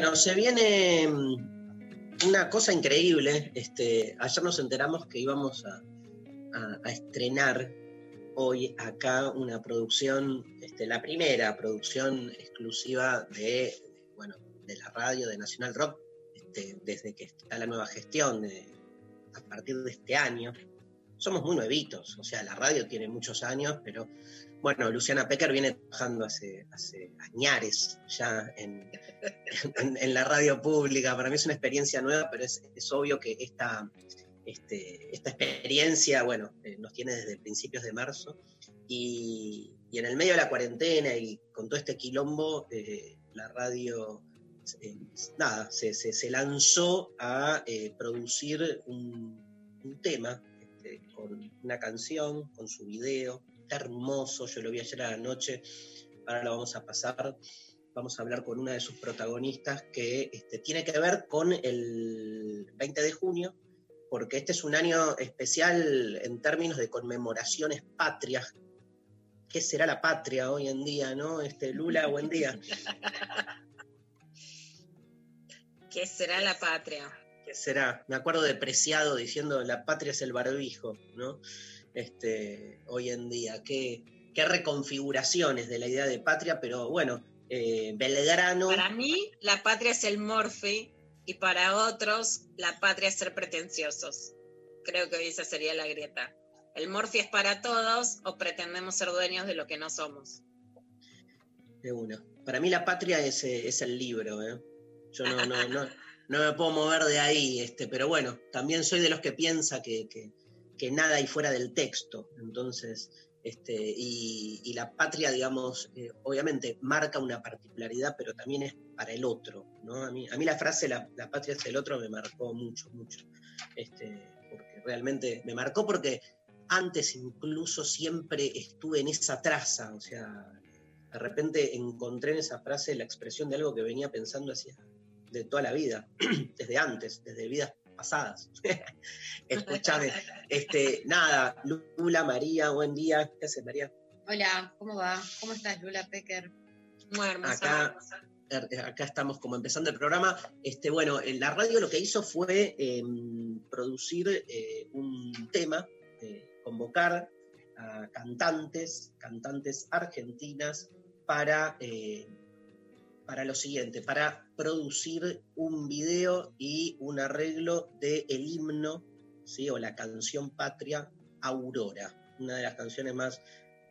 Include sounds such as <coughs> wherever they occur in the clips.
Bueno, se viene mm, una cosa increíble. Este, ayer nos enteramos que íbamos a, estrenar hoy acá una producción, este, la primera producción exclusiva de, bueno, de la radio de Nacional Rock, este, desde que está la nueva gestión a partir de este año. Somos muy nuevitos, o sea, la radio tiene muchos años, pero bueno, Luciana Pecker viene trabajando hace, hace añares ya <laughs> en, la radio pública. Para mí es una experiencia nueva, pero es, obvio que esta, este, esta experiencia, bueno, eh, nos tiene desde principios de marzo. Y, en el medio de la cuarentena y con todo este quilombo, eh, la radio, eh, nada, se, lanzó a producir un, un tema este, con una canción, con su video. Está hermoso, yo lo vi ayer a la noche, ahora lo vamos a pasar vamos a hablar con una de sus protagonistas que este, tiene que ver con el 20 de junio, porque este es un año especial en términos de conmemoraciones patrias. ¿Qué será la patria hoy en día, no? Este, Lula, buen día. <laughs> ¿Qué será la patria? ¿Qué será? Me acuerdo de Preciado diciendo la patria es el barbijo, ¿no? Este, hoy en día. Qué, qué reconfiguraciones de la idea de patria, pero bueno, eh, Belgrano. Para mí, la patria es el morfi y para otros, la patria es ser pretenciosos. Creo que esa sería la grieta. ¿El morfi es para todos o pretendemos ser dueños de lo que no somos? De una. Para mí la patria es, eh, es el libro, ¿eh? Yo no, no, no, <laughs> no me puedo mover de ahí, este, pero bueno, también soy de los que piensa que, que- que nada hay fuera del texto. Entonces, este, y, la patria, digamos, eh, obviamente marca una particularidad, pero también es para el otro, ¿no? A mí, a mí la frase la, la patria es el otro me marcó mucho, mucho. Este, porque realmente me marcó porque antes incluso siempre estuve en esa traza, o sea, de repente encontré en esa frase la expresión de algo que venía pensando hacia de toda la vida, <clears throat> desde antes, desde vidas pasadas. <laughs> Escúchame, este, nada, Lula, María, buen día. ¿Qué haces, María? Hola, ¿cómo va? ¿Cómo estás, Lula Pecker? Muy hermosa. Acá- Er- Acá estamos como empezando el programa. Este, bueno, en la radio lo que hizo fue eh, producir eh, un tema, eh, convocar a cantantes, cantantes argentinas para, eh, para lo siguiente, para producir un video y un arreglo del el himno, ¿sí? o la canción patria Aurora, una de las canciones más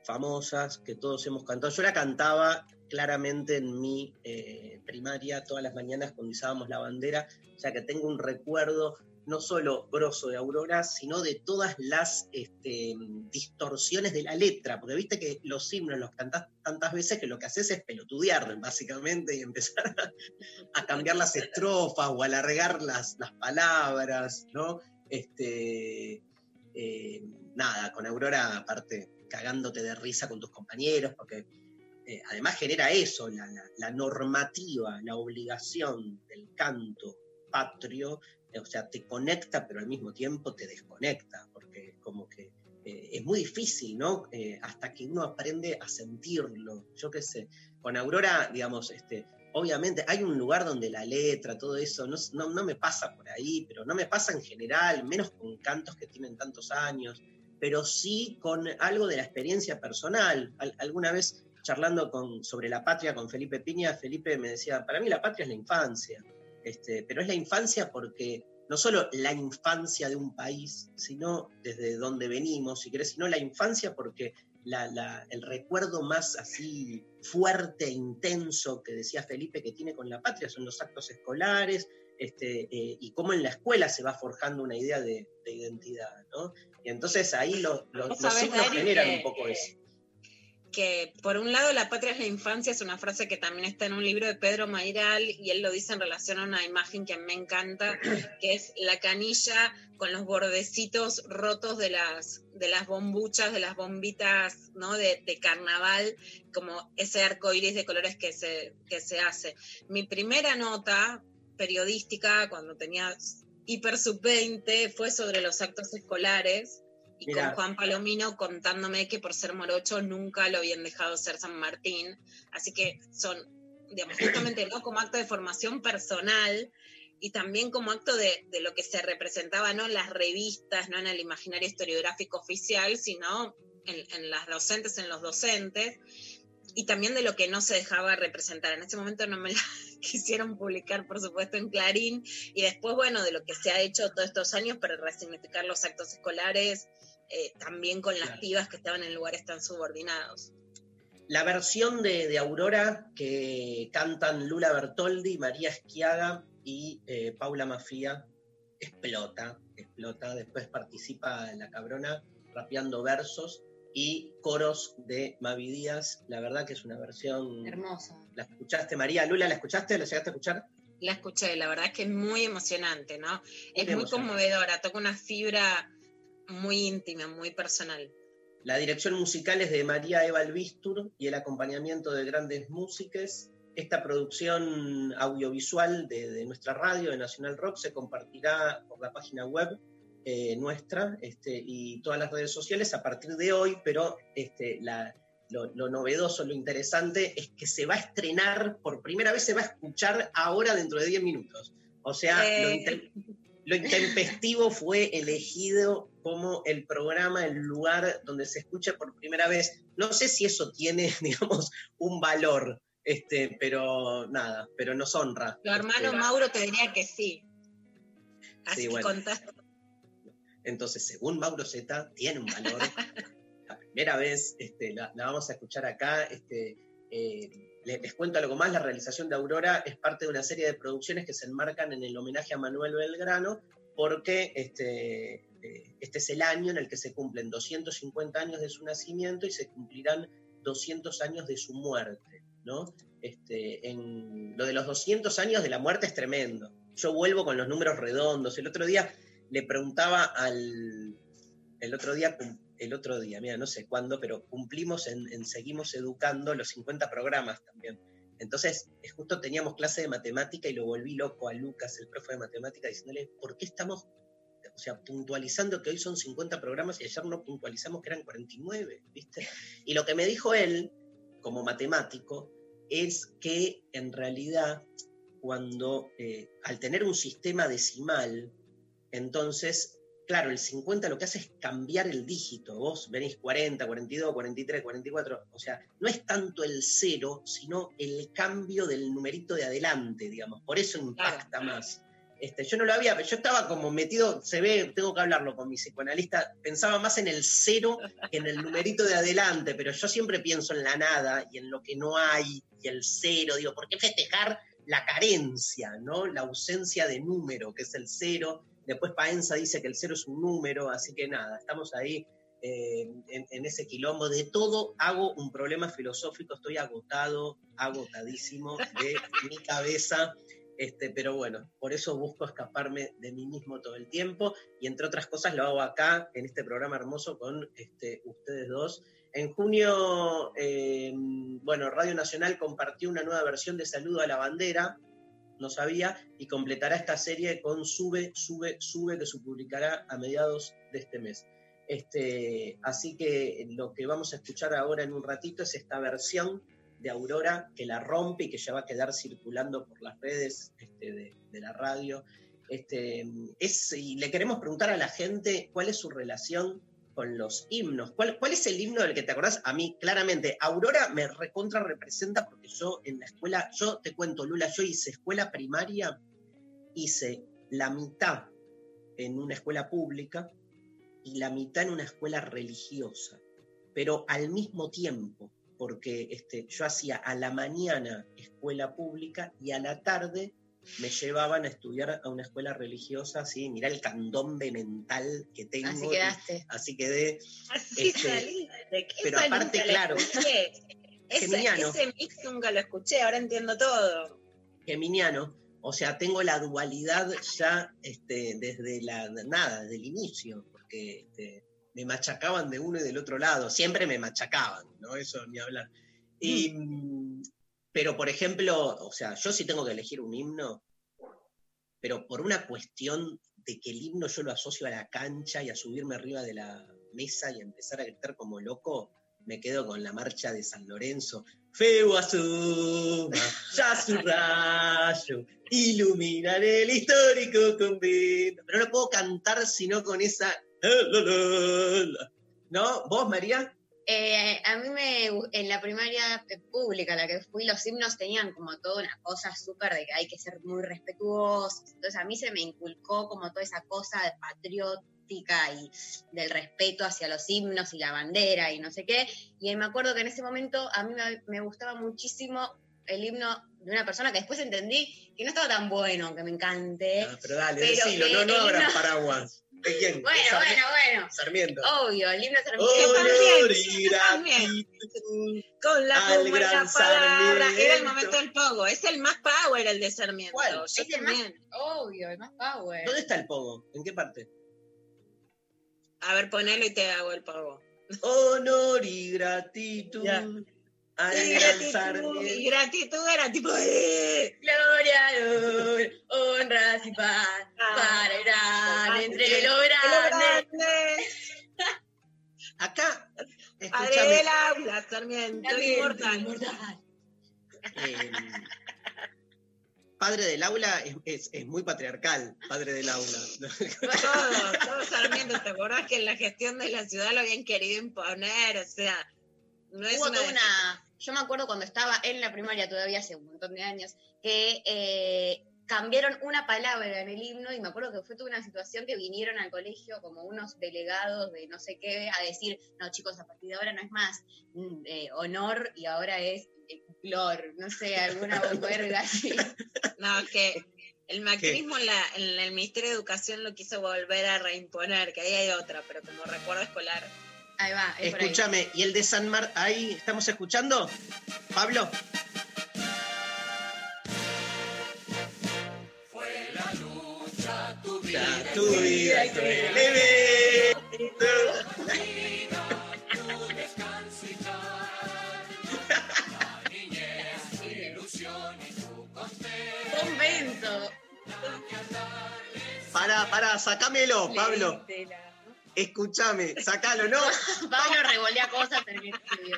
famosas que todos hemos cantado. Yo la cantaba claramente en mi eh, primaria todas las mañanas cuando izábamos la bandera, o sea que tengo un recuerdo no solo grosso de Aurora, sino de todas las este, distorsiones de la letra, porque viste que los himnos los cantás tantas veces que lo que haces es pelotudear, básicamente, y empezar a, cambiar las estrofas o alargar las, las palabras, ¿no? Este, eh, nada, con Aurora, aparte, cagándote de risa con tus compañeros, porque eh, además genera eso, la- la normativa, la obligación del canto patrio, eh, o sea, te conecta, pero al mismo tiempo te desconecta, porque como que eh, es muy difícil, ¿no? Eh, hasta que uno aprende a sentirlo, yo qué sé. Con Aurora, digamos, este, obviamente hay un lugar donde la letra, todo eso, no, no, no me pasa por ahí, pero no me pasa en general, menos con cantos que tienen tantos años, pero sí con algo de la experiencia personal. Al- alguna vez charlando sobre la patria con Felipe Piña, Felipe me decía, para mí la patria es la infancia, este, pero es la infancia porque no solo la infancia de un país, sino desde donde venimos, si querés, sino la infancia porque el recuerdo más así fuerte e intenso que decía Felipe que tiene con la patria son los actos escolares este, eh, y cómo en la escuela se va forjando una idea de, identidad, ¿no? Y entonces ahí los signos generan un poco eso que por un lado la patria es la infancia, es una frase que también está en un libro de Pedro Mairal y él lo dice en relación a una imagen que me encanta, que es la canilla con los bordecitos rotos de las, de las bombuchas, de las bombitas ¿no? de, carnaval, como ese arco iris de colores que se, que se hace. Mi primera nota periodística, cuando tenía hiper sub 20, fue sobre los actos escolares y con Juan Palomino contándome que por ser morocho nunca lo habían dejado ser San Martín. Así que son, digamos, justamente no como acto de formación personal y también como acto de, de lo que se representaba no en las revistas, no en el imaginario historiográfico oficial, sino en, en las docentes, en los docentes y también de lo que no se dejaba representar. En ese momento no me la <laughs> quisieron publicar, por supuesto, en Clarín, y después, bueno, de lo que se ha hecho todos estos años para resignificar los actos escolares, eh, también con las pibas que estaban en lugares tan subordinados. La versión de, Aurora que cantan Lula Bertoldi, María Esquiaga y eh, Paula Mafia explota, explota. Después participa la cabrona rapeando versos y coros de Mavi Díaz. La verdad que es una versión hermosa. ¿La escuchaste, María? Lula, ¿la escuchaste? ¿La llegaste a escuchar? La escuché, la verdad es que es muy emocionante, ¿no? es muy conmovedora, toca una fibra muy íntima, muy personal. La dirección musical es de María Eva Albistur y el acompañamiento de grandes músicos. Esta producción audiovisual de, nuestra radio, de Nacional Rock, se compartirá por la página web eh, nuestra este, y todas las redes sociales a partir de hoy, pero este, lo, novedoso, lo interesante es que se va a estrenar, por primera vez se va a escuchar ahora dentro de 10 minutos. O sea, eh, lo intempestivo fue elegido como el programa, el lugar donde se escucha por primera vez. No sé si eso tiene, <laughs> digamos, un valor, este, pero nada, pero nos honra. Tu hermano este, Mauro te diría que sí. Así que Entonces, según Mauro Z, tiene un valor. <laughs> la primera vez este, la, vamos a escuchar acá. Este, eh, les, cuento algo más, la realización de Aurora es parte de una serie de producciones que se enmarcan en el homenaje a Manuel Belgrano, porque este, eh, este es el año en el que se cumplen 250 años de su nacimiento y se cumplirán 200 años de su muerte, ¿no? Este, lo de los 200 años de la muerte es tremendo. Yo vuelvo con los números redondos. El otro día le preguntaba al... El otro día el otro día, mira, no sé cuándo, pero cumplimos en, Seguimos Educando los 50 programas también. Entonces, justo teníamos clase de matemática y lo volví loco a Lucas, el profe de matemática, diciéndole, ¿por qué estamos, o sea, puntualizando que hoy son 50 programas y ayer no puntualizamos que eran 49, ¿viste? Y lo que me dijo él, como matemático, es que en realidad, cuando, eh, al tener un sistema decimal, entonces claro, el 50 lo que hace es cambiar el dígito. Vos venís 40, 42, 43, 44. O sea, no es tanto el cero, sino el cambio del numerito de adelante, digamos. Por eso impacta más. Este, yo no lo había, yo estaba como metido, se ve, tengo que hablarlo con mi psicoanalista, pensaba más en el cero que en el numerito de adelante, pero yo siempre pienso en la nada y en lo que no hay y el cero, digo, ¿por qué festejar la carencia, ¿no? La ausencia de número, que es el cero, Después Paenza dice que el cero es un número, así que nada, estamos ahí eh, en, ese quilombo. De todo hago un problema filosófico, estoy agotado, agotadísimo de <laughs> mi cabeza. Este, pero bueno, por eso busco escaparme de mí mismo todo el tiempo y entre otras cosas lo hago acá, en este programa hermoso con este, ustedes dos. En junio, eh, bueno, Radio Nacional compartió una nueva versión de Saludo a la Bandera, no sabía, y completará esta serie con Sube, Sube, Sube, que se publicará a mediados de este mes. Este, así que lo que vamos a escuchar ahora en un ratito es esta versión de Aurora que la rompe y que ya va a quedar circulando por las redes este, de, la radio. Este, es, y le queremos preguntar a la gente cuál es su relación con los himnos. ¿Cuál, ¿Cuál es el himno del que te acordás? A mí, claramente, Aurora me recontra representa porque yo en la escuela, yo te cuento, Lula, yo hice escuela primaria, hice la mitad en una escuela pública y la mitad en una escuela religiosa, pero al mismo tiempo, porque este, yo hacía a la mañana escuela pública y a la tarde me llevaban a estudiar a una escuela religiosa, así, mirá el candombe mental que tengo. Así quedaste. Así quedé. Así Este, salí. ¿De qué pero aparte, claro, <laughs> geminiano. ese mix nunca lo escuché, ahora entiendo todo. geminiano, o sea, tengo la dualidad ya este, desde la nada, desde el inicio, porque este, me machacaban de uno y del otro lado, siempre me machacaban, ¿no? Eso ni hablar. Y, mm, pero, por ejemplo, o sea, yo sí tengo que elegir un himno, pero por una cuestión de que el himno yo lo asocio a la cancha y a subirme arriba de la mesa y a empezar a gritar como loco, me quedo con la marcha de San Lorenzo. Feo asuma, ya su rayo, el histórico convento. Pero no puedo cantar sino con esa. ¿No? ¿Vos, María? Eh, a mí me, en la primaria pública a la que fui, los himnos tenían como toda una cosa súper de que hay que ser muy respetuosos. Entonces a mí se me inculcó como toda esa cosa de patriótica y del respeto hacia los himnos y la bandera y no sé qué. Y me acuerdo que en ese momento a mí me, me gustaba muchísimo el himno de una persona que después entendí que no estaba tan bueno, que me encante. Ah, pero dale, Pero decilo, no, no abras paraguas. ¿De quién? ¿De Bueno, bueno, bueno. Sarmiento. Obvio, el himno Sarmiento. También. gratitud. Con la palabra. Era el Sarmiento. momento del pogo. Es el más power el de Sarmiento. ¿Cuál? Es el también. Obvio, el más power. ¿Dónde está el pogo? ¿En qué parte? A ver, ponelo y te hago el pogo. Honor y gratitud Ya. Al gratitud, y gratitud era tipo. ¡eh! Gloria, honras y paz para el gran, entre lo ¡Lo grande. <laughs> Acá, Padre escúchame. del aula, Sarmiento, inmortal. eh, padre del aula es, es- es muy patriarcal, padre del aula. <laughs> Todo, todo Sarmiento. ¿Te acordás que en la gestión de la ciudad lo habían querido imponer? O sea, no es Hubo una. toda una. Yo me acuerdo cuando estaba en la primaria, todavía hace un montón de años, que eh, cambiaron una palabra en el himno y me acuerdo que fue toda una situación que vinieron al colegio como unos delegados de no sé qué a decir, no chicos, a partir de ahora no es más mm, eh, honor y ahora es eh, no sé, alguna <laughs> verga así. No, que el macrismo en, la- en el Ministerio de Educación lo quiso volver a reimponer, que ahí hay otra, pero como recuerdo escolar. Ahí va, es por ahí. Escúchame, ¿y el de San Mar ahí estamos escuchando? Pablo. Ya, tu vida y tu elemento. Convento. Pará, pará, sacámelo, Pablo. Leístela. Escúchame, sacalo, ¿no? <laughs> Pablo revolea cosas en el estudio.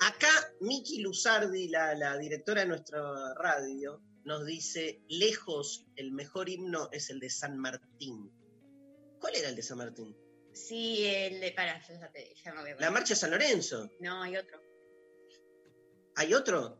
Acá Miki Luzardi, la, la directora de nuestra radio, nos dice, lejos, el mejor himno es el de San Martín. ¿Cuál era el de San Martín? Sí, el de. Pará, yo ya, te, ya me voy a La marcha de San Lorenzo. No, hay otro. ¿Hay otro?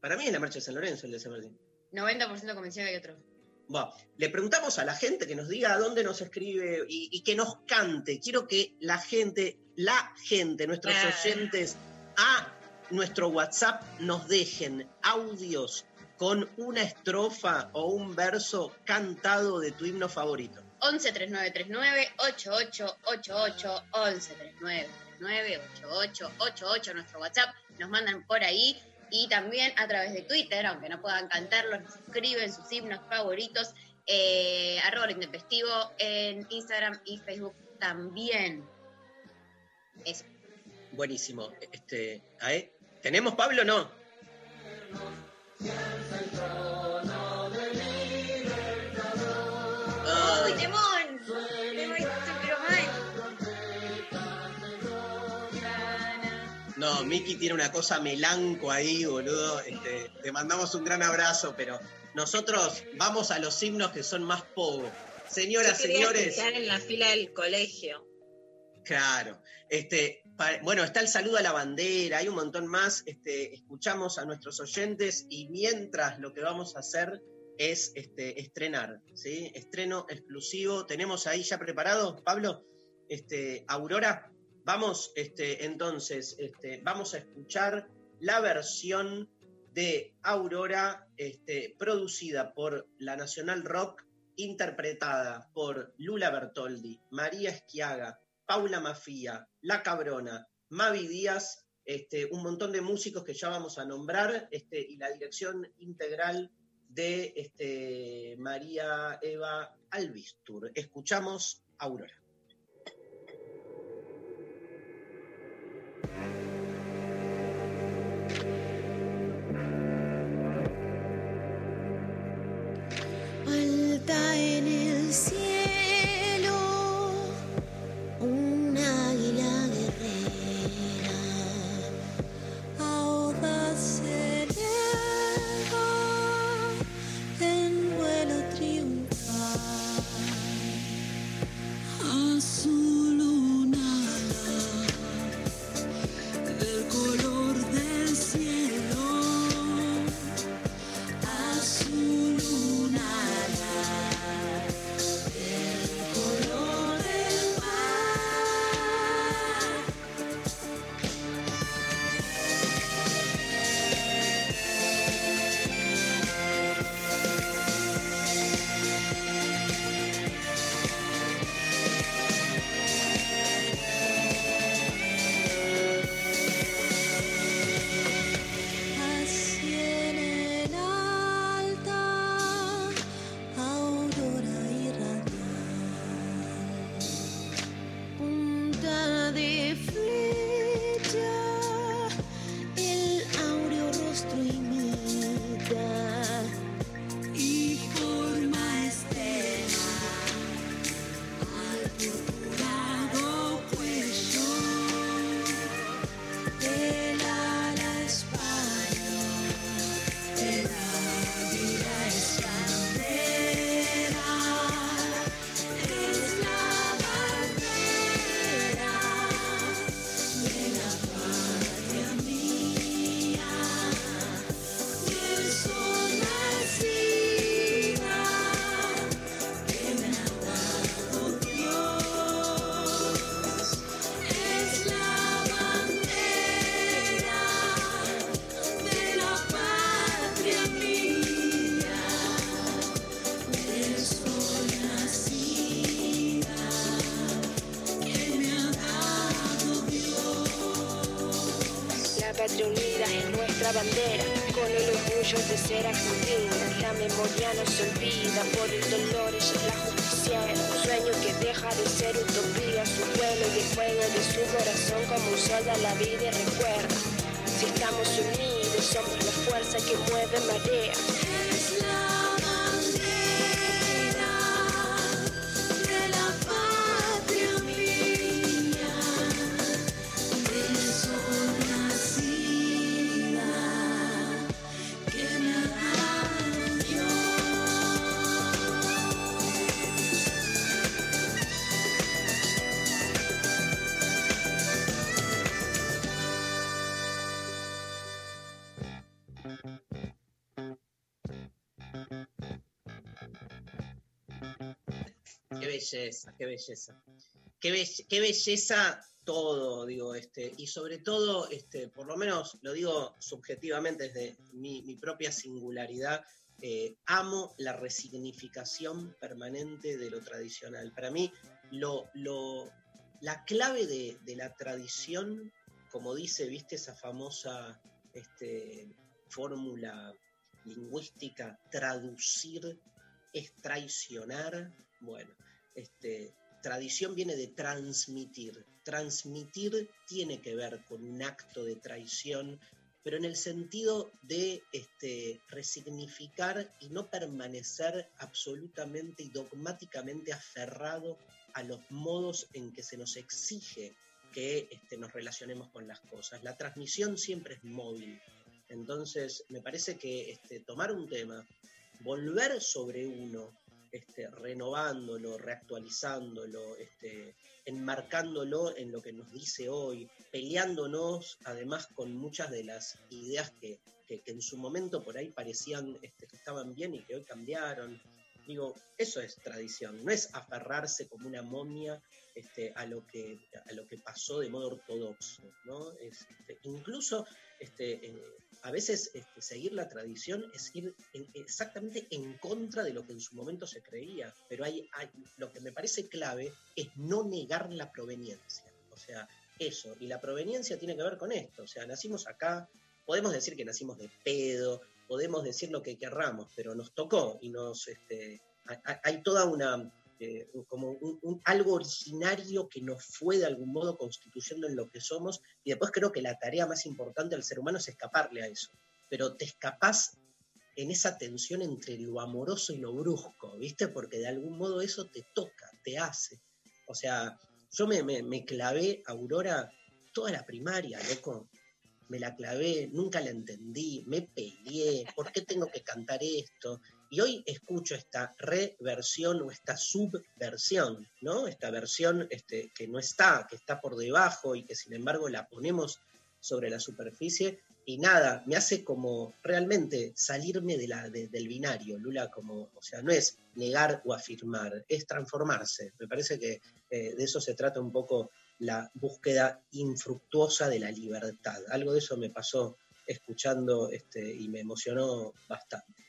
Para mí es la marcha de San Lorenzo el de San Martín. 90% convencido que hay otro. Bueno, le preguntamos a la gente que nos diga a dónde nos escribe y, y que nos cante. Quiero que la gente, la gente, nuestros Ah. oyentes, a nuestro WhatsApp nos dejen audios con una estrofa o un verso cantado de tu himno favorito. 11 3939 8888 11 3939 8888 nuestro WhatsApp. Nos mandan por ahí y también a través de Twitter, aunque no puedan cantarlos, nos escriben sus himnos favoritos. Eh, arroba lo intempestivo en Instagram y Facebook también. Eso. Buenísimo. Este. ¿Tenemos Pablo o no? No, Miki tiene una cosa melanco ahí, boludo. Este, te mandamos un gran abrazo, pero nosotros vamos a los himnos que son más pogo. Señoras, Yo señores, estar en la fila del colegio. claro. Este, bueno, está el saludo a la bandera, hay un montón más. Este, escuchamos a nuestros oyentes y mientras lo que vamos a hacer es este, estrenar, ¿sí? Estreno exclusivo. Tenemos ahí ya preparado, Pablo, este, Aurora. Vamos, este, entonces, este, vamos a escuchar la versión de Aurora, este, producida por la Nacional Rock, interpretada por Lula Bertoldi, María Esquiaga, Paula Mafía, La Cabrona, Mavi Díaz, un montón de músicos que ya vamos a nombrar, y la dirección integral de María Eva Albistur. Escuchamos Aurora. La patria unida es nuestra bandera, con el orgullo de ser argentina. La memoria no se olvida, por el dolor ella es la justiciera. Un sueño que deja de ser utopía, su pueblo y el fuego de su corazón como un sol da la vida recuerda. Si estamos unidos, somos la fuerza que mueve marea. Qué belleza. Qué, be- qué belleza todo, digo, este, y sobre todo, este, por lo menos lo digo subjetivamente desde mi, propia singularidad, eh, amo la resignificación permanente de lo tradicional. Para mí, lo, lo- la clave de, de la tradición, como dice, viste, esa famosa este, fórmula lingüística, traducir es traicionar. Bueno, este, tradición viene de transmitir. Transmitir tiene que ver con un acto de traición, pero en el sentido de este, resignificar y no permanecer absolutamente y dogmáticamente aferrado a los modos en que se nos exige que este, nos relacionemos con las cosas. La transmisión siempre es móvil. Entonces, me parece que tomar un tema, volver sobre uno, este, renovándolo, reactualizándolo, este, enmarcándolo en lo que nos dice hoy, peleándonos además con muchas de las ideas que, que- en su momento por ahí parecían este, que estaban bien y que hoy cambiaron. Digo, eso es tradición, no es aferrarse como una momia a, lo que, a lo que pasó de modo ortodoxo, ¿no? Es, incluso este, a veces este, seguir la tradición es ir en- exactamente en contra de lo que en su momento se creía, pero hay, lo que me parece clave es no negar la proveniencia, o sea, eso, y la proveniencia tiene que ver con esto, o sea, nacimos acá, podemos decir que nacimos de pedo, podemos decir lo que querramos, pero nos tocó y nos, este, hay toda una, eh, como algo originario que nos fue de algún modo constituyendo en lo que somos y después creo que la tarea más importante del ser humano es escaparle a eso, pero te escapás en esa tensión entre lo amoroso y lo brusco, ¿viste? Porque de algún modo eso te toca, te hace. O sea, yo me, me, me clavé, Aurora, toda la primaria, loco. Me la clavé, nunca la entendí, me peleé, ¿por qué tengo que cantar esto? Y hoy escucho esta reversión o esta subversión, ¿no? Esta versión este, que no está, que está por debajo y que sin embargo la ponemos sobre la superficie y nada, me hace como realmente salirme de la, de- del binario, Lula, como, o sea, no es negar o afirmar, es transformarse. Me parece que eh, de eso se trata un poco la búsqueda infructuosa de la libertad. Algo de eso me pasó escuchando este, y me emocionó bastante.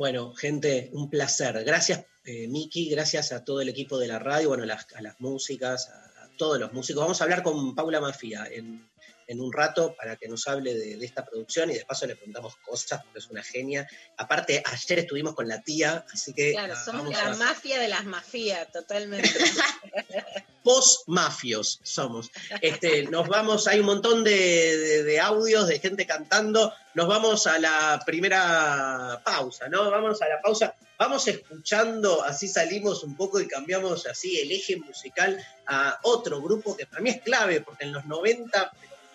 Bueno, gente, un placer. Gracias, eh, Miki, gracias a todo el equipo de la radio, bueno, las, a las músicas, a, a todos los músicos. Vamos a hablar con Paula Mafia en, en un rato para que nos hable de, de esta producción y de paso le preguntamos cosas porque es una genia. Aparte, ayer estuvimos con la tía, así que Claro, ah, somos la a- mafia de las mafías, totalmente. <laughs> post-mafios somos. Este, nos vamos, hay un montón de, de- de audios de gente cantando. Nos vamos a la primera pausa, ¿no? Vamos a la pausa. Vamos escuchando, así salimos un poco y cambiamos así el eje musical a otro grupo que para mí es clave, porque en los 90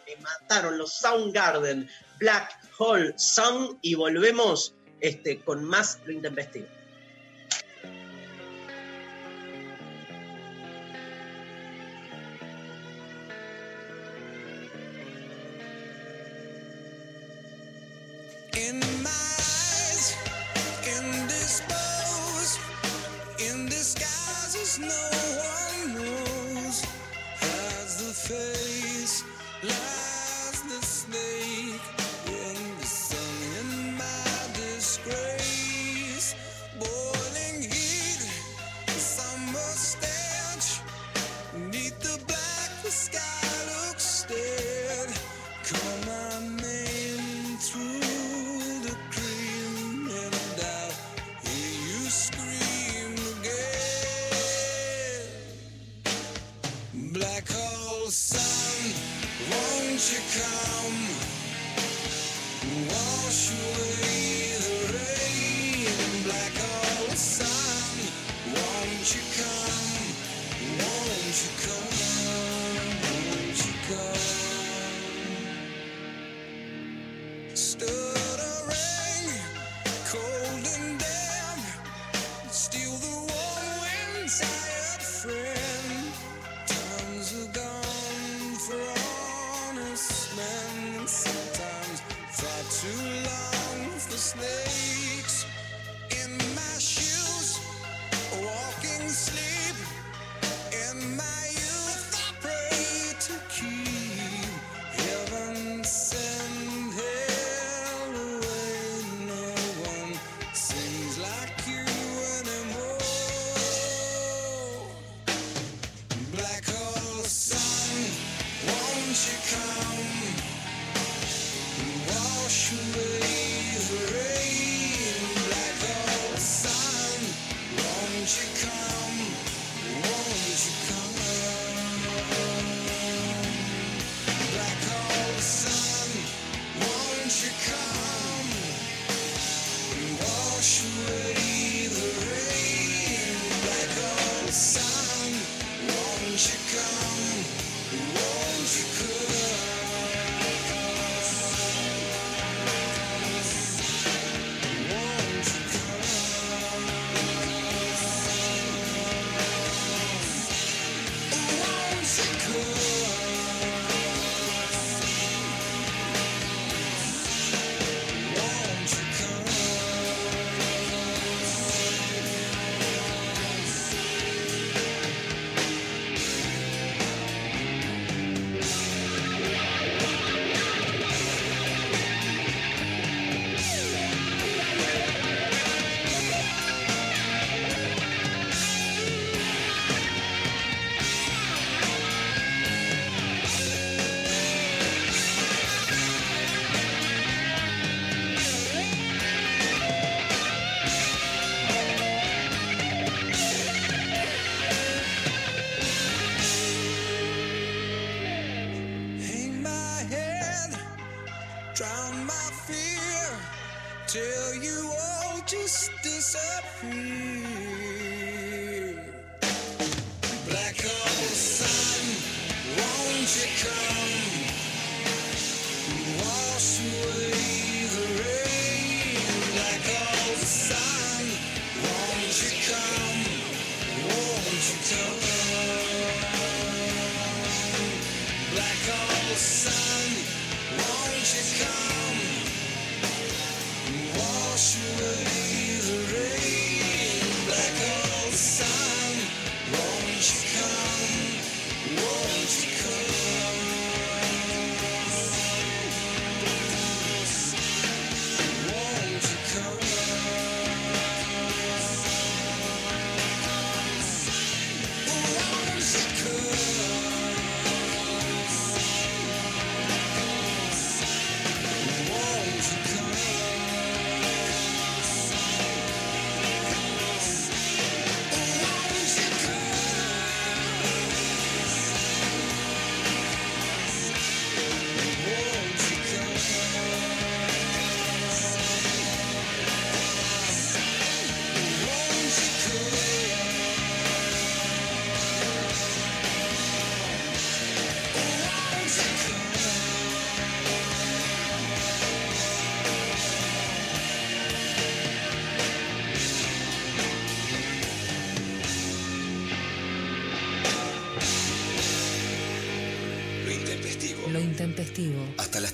me mataron los Soundgarden, Black Hole Sun, y volvemos este, con más lo intempestivo.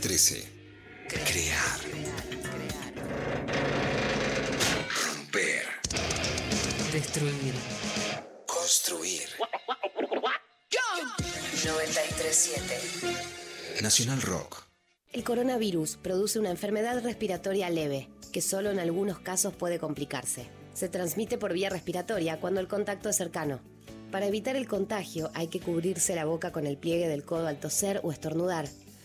13. Crear. Romper. Destruir. Construir. 937. Nacional Rock. El coronavirus produce una enfermedad respiratoria leve, que solo en algunos casos puede complicarse. Se transmite por vía respiratoria cuando el contacto es cercano. Para evitar el contagio hay que cubrirse la boca con el pliegue del codo al toser o estornudar,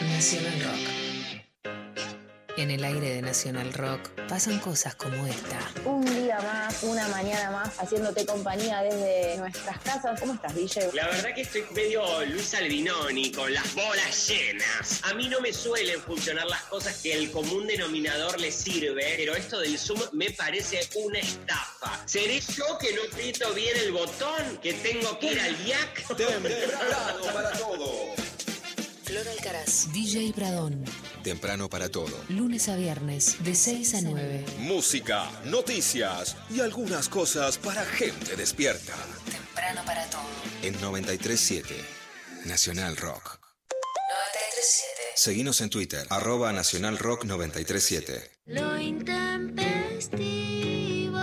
Nacional Rock. En el aire de Nacional Rock pasan cosas como esta. Un día más, una mañana más, haciéndote compañía desde nuestras casas. ¿Cómo estás, DJ? La verdad que estoy medio Luis Albinoni, con las bolas llenas. A mí no me suelen funcionar las cosas que el común denominador le sirve, pero esto del Zoom me parece una estafa. ¿Seré yo que no aprieto bien el botón? ¿Que tengo que ir al IAC? Temprano para todo. Flor Alcaraz. DJ Bradón. Temprano para todo. Lunes a viernes, de 6 a 9. Música, noticias y algunas cosas para gente despierta. Temprano para todo. En 937. Nacional Rock. 937. Seguinos en Twitter, arroba Nacional Rock 937. Lo intempestivo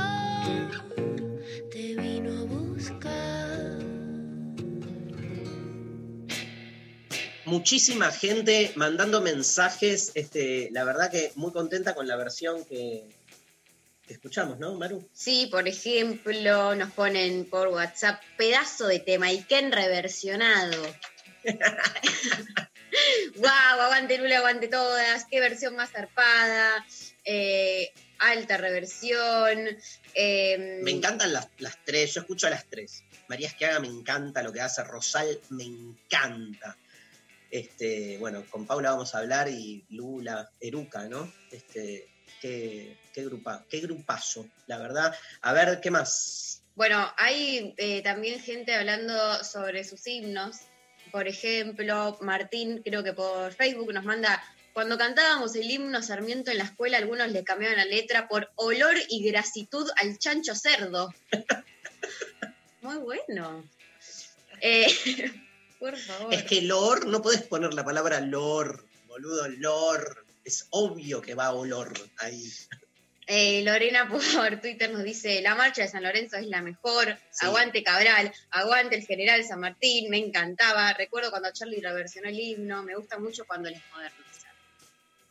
Muchísima gente mandando mensajes. Este, la verdad que muy contenta con la versión que, que escuchamos, ¿no, Maru? Sí, por ejemplo, nos ponen por WhatsApp pedazo de tema y Ken reversionado. <laughs> ¡Guau! aguante Lula, aguante todas. Qué versión más zarpada. Eh, alta reversión. eh, Me encantan las, las tres, yo escucho a las tres. María Esquiaga me encanta lo que hace, Rosal me encanta. Este, bueno, con Paula vamos a hablar y Lula, Eruca, ¿no? Este, qué, qué, grupa, qué grupazo, la verdad. A ver, ¿qué más? Bueno, hay eh, también gente hablando sobre sus himnos. Por ejemplo, Martín, creo que por Facebook, nos manda, cuando cantábamos el himno Sarmiento en la escuela, algunos le cambiaban la letra por olor y grasitud al chancho cerdo. <laughs> Muy bueno. Eh, <laughs> por favor. Es que lor, no puedes poner la palabra lor, boludo, lor. Es obvio que va olor ahí. Eh, Lorena por Twitter nos dice, la marcha de San Lorenzo es la mejor, Sí. aguante Cabral, aguante el general San Martín, me encantaba, recuerdo cuando Charlie reversionó el himno, me gusta mucho cuando les modernizan.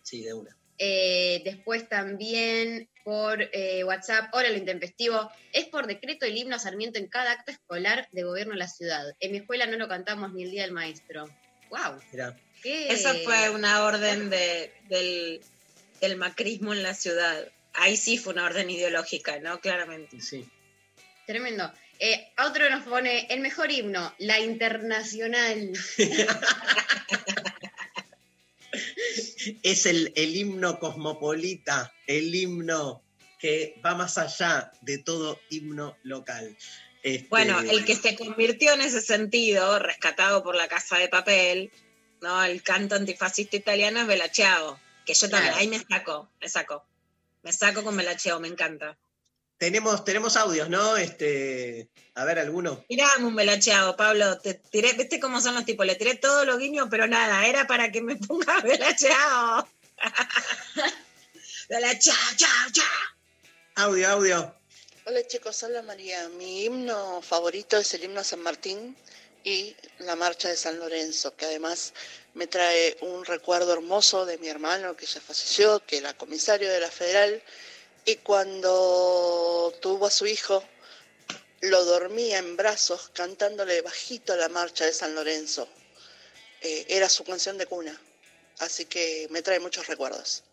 Sí, de una. Eh, después también por eh, WhatsApp, hola lo intempestivo, es por decreto el himno Sarmiento en cada acto escolar de gobierno de la ciudad. En mi escuela no lo cantamos ni el día del maestro. ¡Wow! Mirá. ¿Qué? Esa fue una orden de, del, del macrismo en la ciudad. Ahí sí fue una orden ideológica, ¿no? Claramente. Sí. Tremendo. Eh, otro nos pone el mejor himno, la internacional. <laughs> Es el, el himno cosmopolita, el himno que va más allá de todo himno local. Este, Bueno, el que se convirtió en ese sentido, rescatado por la Casa de Papel, ¿no? El canto antifascista italiano es Belacheao, que yo también, Claro. ahí me saco, me saco. Me saco con Belacheao, me encanta. Tenemos, tenemos audios, ¿no? Este, a ver, alguno. Tirame un Belacheao, Pablo, te tiré, ¿viste cómo son los tipos? Le tiré todos los guiños, pero nada, era para que me <laughs> ponga Belacheao. Belacheao, <laughs> chao, chao. Audio, audio. Hola chicos, hola María. Mi himno favorito es el himno a San Martín y la marcha de San Lorenzo, que además me trae un recuerdo hermoso de mi hermano que ya falleció, que era comisario de la Federal, y cuando tuvo a su hijo, lo dormía en brazos cantándole bajito la marcha de San Lorenzo. Eh, era su canción de cuna, así que me trae muchos recuerdos.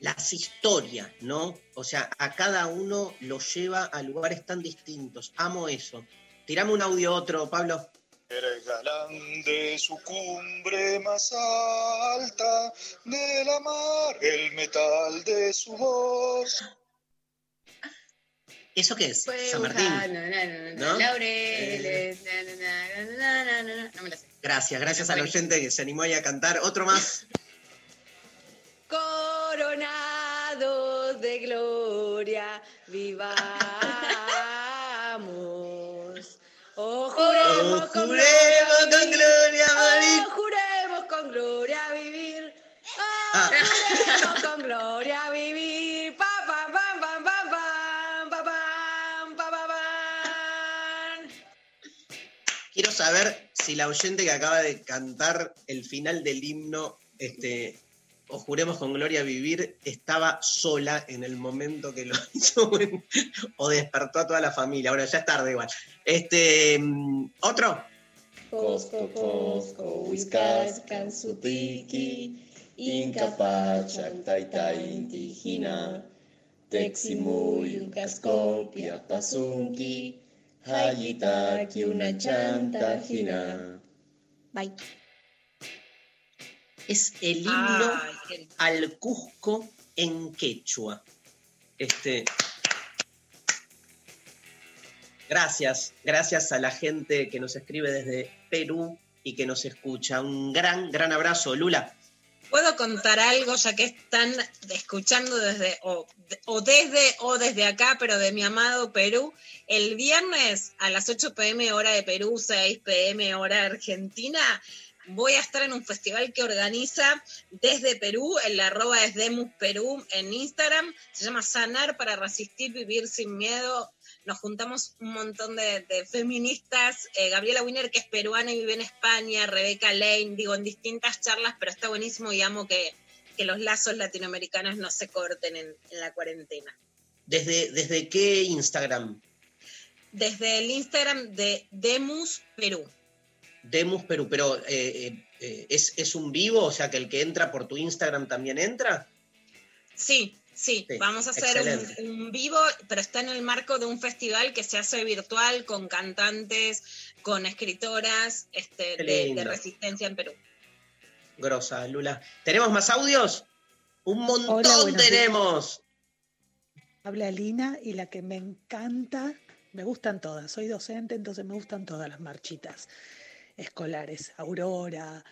Las historias, ¿no? O sea, a cada uno lo lleva a lugares tan distintos. Amo eso. Tirame un audio otro, Pablo. Era el galán de su cumbre más alta, de la mar, el metal de su voz. ¿Eso qué es? Fue San Martín. na, ¿No? Laureles, na. No me la sé. Gracias, gracias al oyente que se animó ahí a cantar. Otro más. <laughs> Coronados de gloria, vivamos. Juremos Oh, con juremos con gloria morir. Oh, juremos con gloria vivir. Oh, Ah. juremos con gloria vivir. Pa, pam, pam, pam, pam, pam, pa, pam, pa, pa, pam. Quiero saber si la oyente que acaba de cantar el final del himno, este, o juremos con gloria vivir, estaba sola en el momento que lo <laughs> hizo o- despertó a toda la familia. Ahora ya es tarde igual. Este, mm, otro. Cosco, Cosco, Whiskas, Kansutiki, Inca Taita Inti, Hina, Teximuy, Cascopia, Pasunki, Hayitaki, una chanta. Bye. Es el himno Ay, al Cusco en quechua. Este. Gracias, gracias a la gente que nos escribe desde Perú y que nos escucha. Un gran, gran abrazo, Lula. ¿Puedo contar algo ya que están escuchando desde o, o desde o desde acá, pero de mi amado Perú? El viernes a las 8 pm hora de Perú, 6 pm hora Argentina, voy a estar en un festival que organiza desde Perú, el arroba es Demus Perú en Instagram, se llama Sanar para resistir, vivir sin miedo. Nos juntamos un montón de, de feministas, eh, Gabriela Wiener, que es peruana y vive en España, Rebeca Lane, digo, en distintas charlas, pero está buenísimo y amo que, que los lazos latinoamericanos no se corten en, en la cuarentena. ¿Desde, ¿Desde qué Instagram? Desde el Instagram de Demus Perú. Demus Perú, pero eh, eh, eh, ¿es, ¿es un vivo? O sea, que el que entra por tu Instagram también entra. Sí, sí, Sí, vamos a hacer un, vivo, pero está en el marco de un festival que se hace virtual con cantantes, con escritoras este, de, resistencia en Perú. Grosa, Lula. ¿Tenemos más audios? Un montón Hola, buenos días. tenemos. Habla Lina y la que me encanta, me gustan todas, soy docente, entonces me gustan todas las marchitas escolares, Aurora,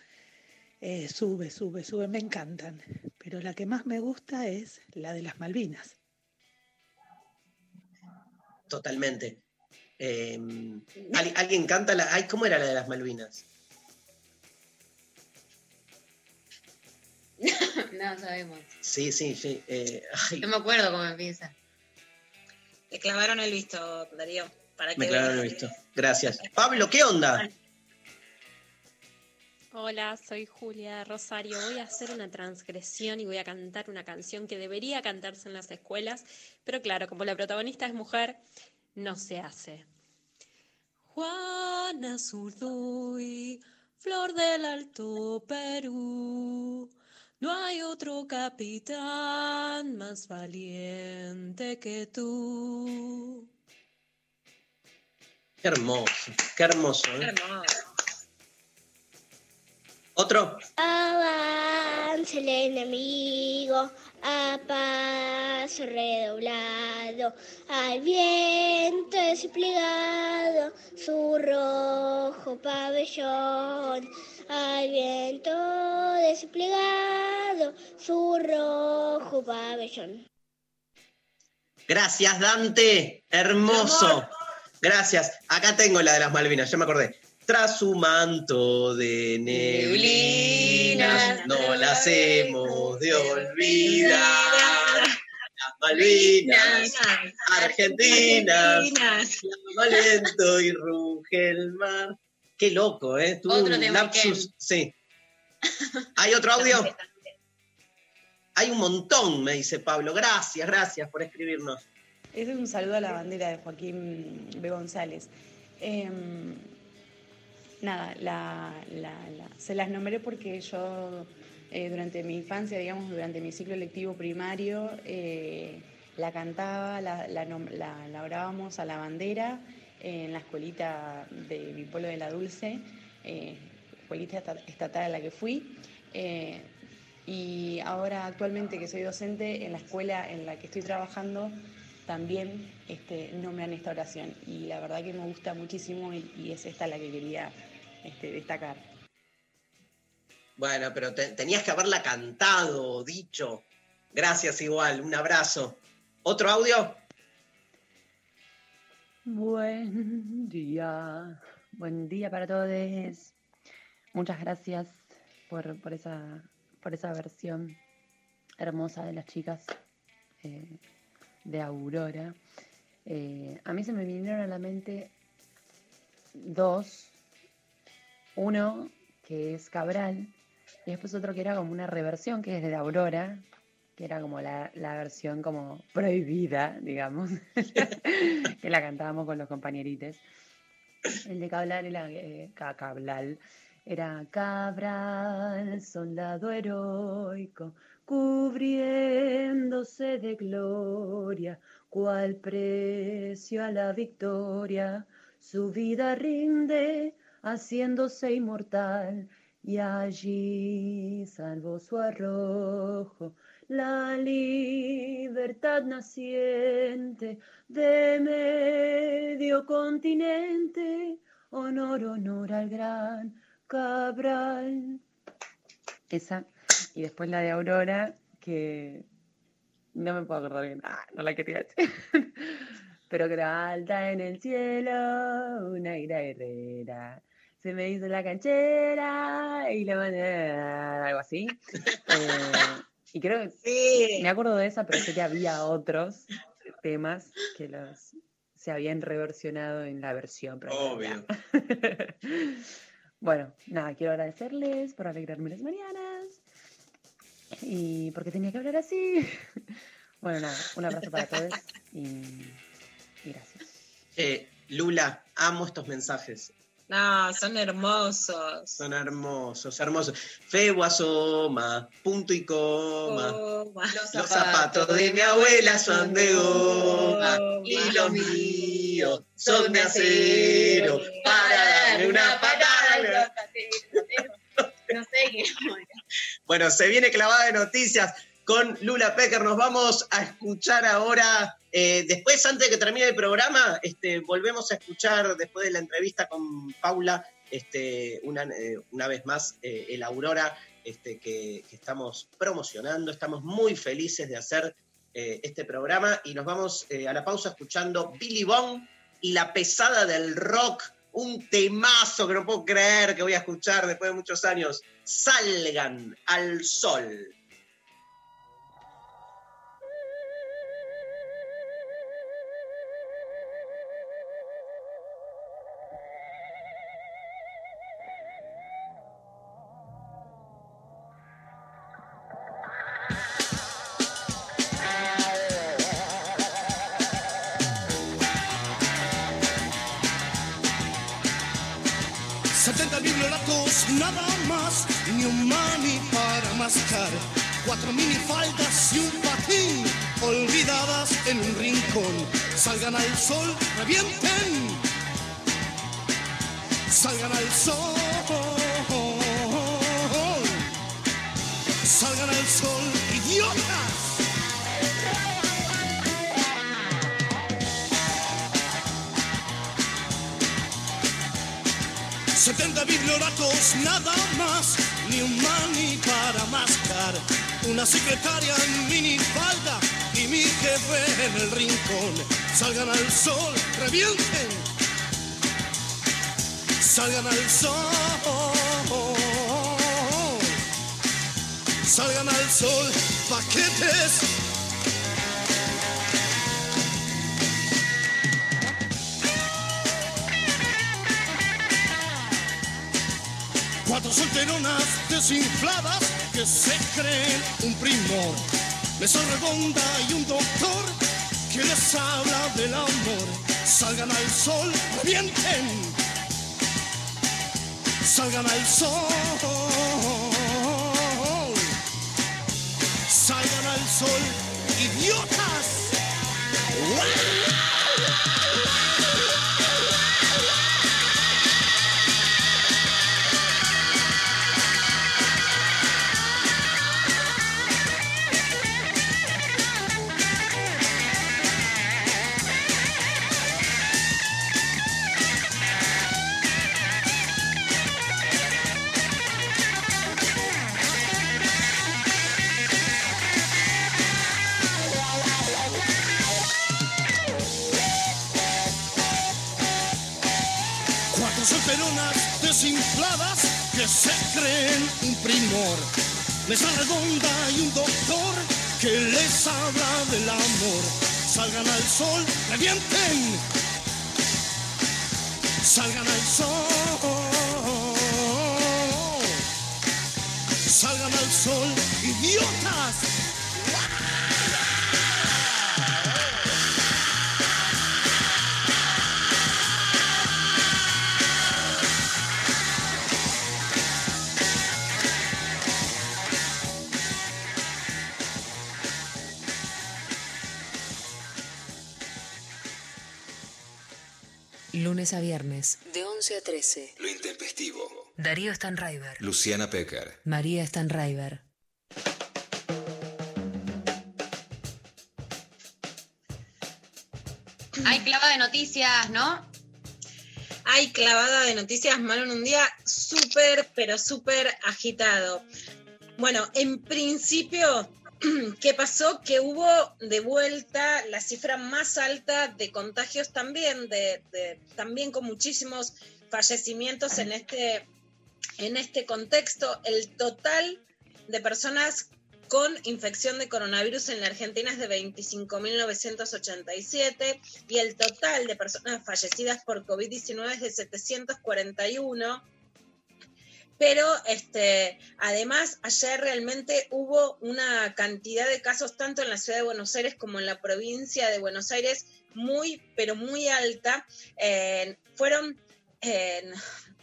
eh, sube, sube, sube, me encantan, pero la que más me gusta es la de las Malvinas. Totalmente. Eh, ¿al- ¿Alguien canta la.? Ay, ¿Cómo era la de las Malvinas? <laughs> no sabemos. Sí, sí, sí. eh, ay, No me acuerdo cómo empieza. Te clavaron el visto, Darío. Para que me clavaron el visto. Gracias. Pablo, ¿qué onda? Hola, soy Julia Rosario. Voy a hacer una transgresión y voy a cantar una canción que debería cantarse en las escuelas, pero claro, como la protagonista es mujer, no se hace. Juana Zurduy, flor del Alto Perú, no hay otro capitán más valiente que tú. Qué hermoso, qué hermoso. ¿eh? ¿Otro? Avance el enemigo a paso redoblado, al viento desplegado su rojo pabellón, al viento desplegado su rojo pabellón. Gracias, Dante. Hermoso. Gracias. Acá tengo la de las Malvinas, ya me acordé. Tras su manto de neblinas, no las hemos de olvidar. Las Malvinas, Argentinas, llama lento y ruge el mar. Qué loco, ¿eh? Tuve Otro un lapsus. Sí. ¿Hay otro audio? Hay un montón, me dice Pablo. Gracias, gracias por escribirnos. Ese es un saludo a la bandera de Joaquín B. González. Em, nada, la- se las nombré porque yo eh, durante mi infancia, digamos, durante mi ciclo lectivo primario, eh, la cantaba, la, orábamos a la bandera eh, en la escuelita de mi pueblo de La Dulce, escuelita esta- estatal a la que fui. y ahora actualmente que soy docente, en la escuela en la que estoy trabajando, también este, nombran esta oración. Y la verdad que me gusta muchísimo y es esta la que quería este, destacar. Bueno, pero te- tenías que haberla cantado, dicho. Gracias igual, un abrazo. ¿Otro audio? Buen día, buen día para todos. Muchas gracias por, por esa, por esa versión hermosa de las chicas eh, de Aurora. Eh, a mí se me vinieron a la mente dos. Uno que es Cabral y después otro que era como una reversión que es de Aurora, que era como la, la versión como prohibida, digamos, <laughs> que la cantábamos con los compañeritos. El de Cabral era eh, Ca- Cabral. Era Cabral, soldado heroico, cubriéndose de gloria, cual precio a la victoria, su vida rinde, haciéndose inmortal, y allí salvó su arrojo, la libertad naciente de medio continente, honor, honor al gran Cabral. Esa, y después la de Aurora, que no me puedo acordar bien, ah, no la quería decir. <laughs> Pero que alta en el cielo, una ira herrera. Se me hizo la canchera y la mandé, algo así. Eh, y creo que me acuerdo de esa, pero sé que había otros temas que los se habían reversionado en la versión. Obvio. <laughs> Bueno, nada, quiero agradecerles por alegrarme las mañanas. Y porque tenía que hablar así. <laughs> Bueno, nada, un abrazo para todos y, y gracias. Eh, Lula, amo estos mensajes. No, son hermosos. Son hermosos, hermosos. Febo asoma, punto y coma. Los zapatos de mi abuela son de goma y los míos son de acero para darle una patada. No sé qué. Bueno, se viene clavada de noticias con Lula Pecker. Nos vamos a escuchar ahora. eh, después, antes de que termine el programa, este, volvemos a escuchar, después de la entrevista con Paula, este, una, eh, una vez más, eh, el Aurora este, que, que estamos promocionando. Estamos muy felices de hacer este programa y nos vamos a la pausa escuchando Billy Bond y la pesada del rock. Un temazo que no puedo creer que voy a escuchar después de muchos años. Salgan al sol. Salgan al sol, revienten. Salgan al sol. Salgan al sol, idiotas. 70 biblioratos, nada más, ni un mani para mascar. Una secretaria en minifalda y mi jefe en el rincón. Salgan al sol, revienten. Salgan al sol. Salgan al sol, paquetes. Cuatro solteronas desinfladas que se creen un primor. Mesa redonda y un doctor que les habla del amor. Salgan al sol, revienten. Salgan al sol. Salgan al sol, idiotas. Cuatro Mesa redonda y un doctor que les habla del amor. Salgan al sol, revienten. Salgan al sol. Salgan al sol, idiotas. Lunes a viernes. De 11 a 13. Lo intempestivo. Darío Stanraiver. Luciana Pecker. María Stanraiver. Hay clavada de noticias, ¿no? Hay clavada de noticias, Manu, en un día súper, pero súper agitado. Bueno, en principio, <clears throat> ¿qué pasó? Que hubo de vuelta la cifra más alta de contagios también, de, también con muchísimos fallecimientos en este, en este contexto. El total de personas con infección de coronavirus en la Argentina es de 25.987 y el total de personas fallecidas por COVID-19 es de 741. Pero este, además, ayer realmente hubo una cantidad de casos, tanto en la ciudad de Buenos Aires como en la provincia de Buenos Aires, muy, pero muy alta. Fueron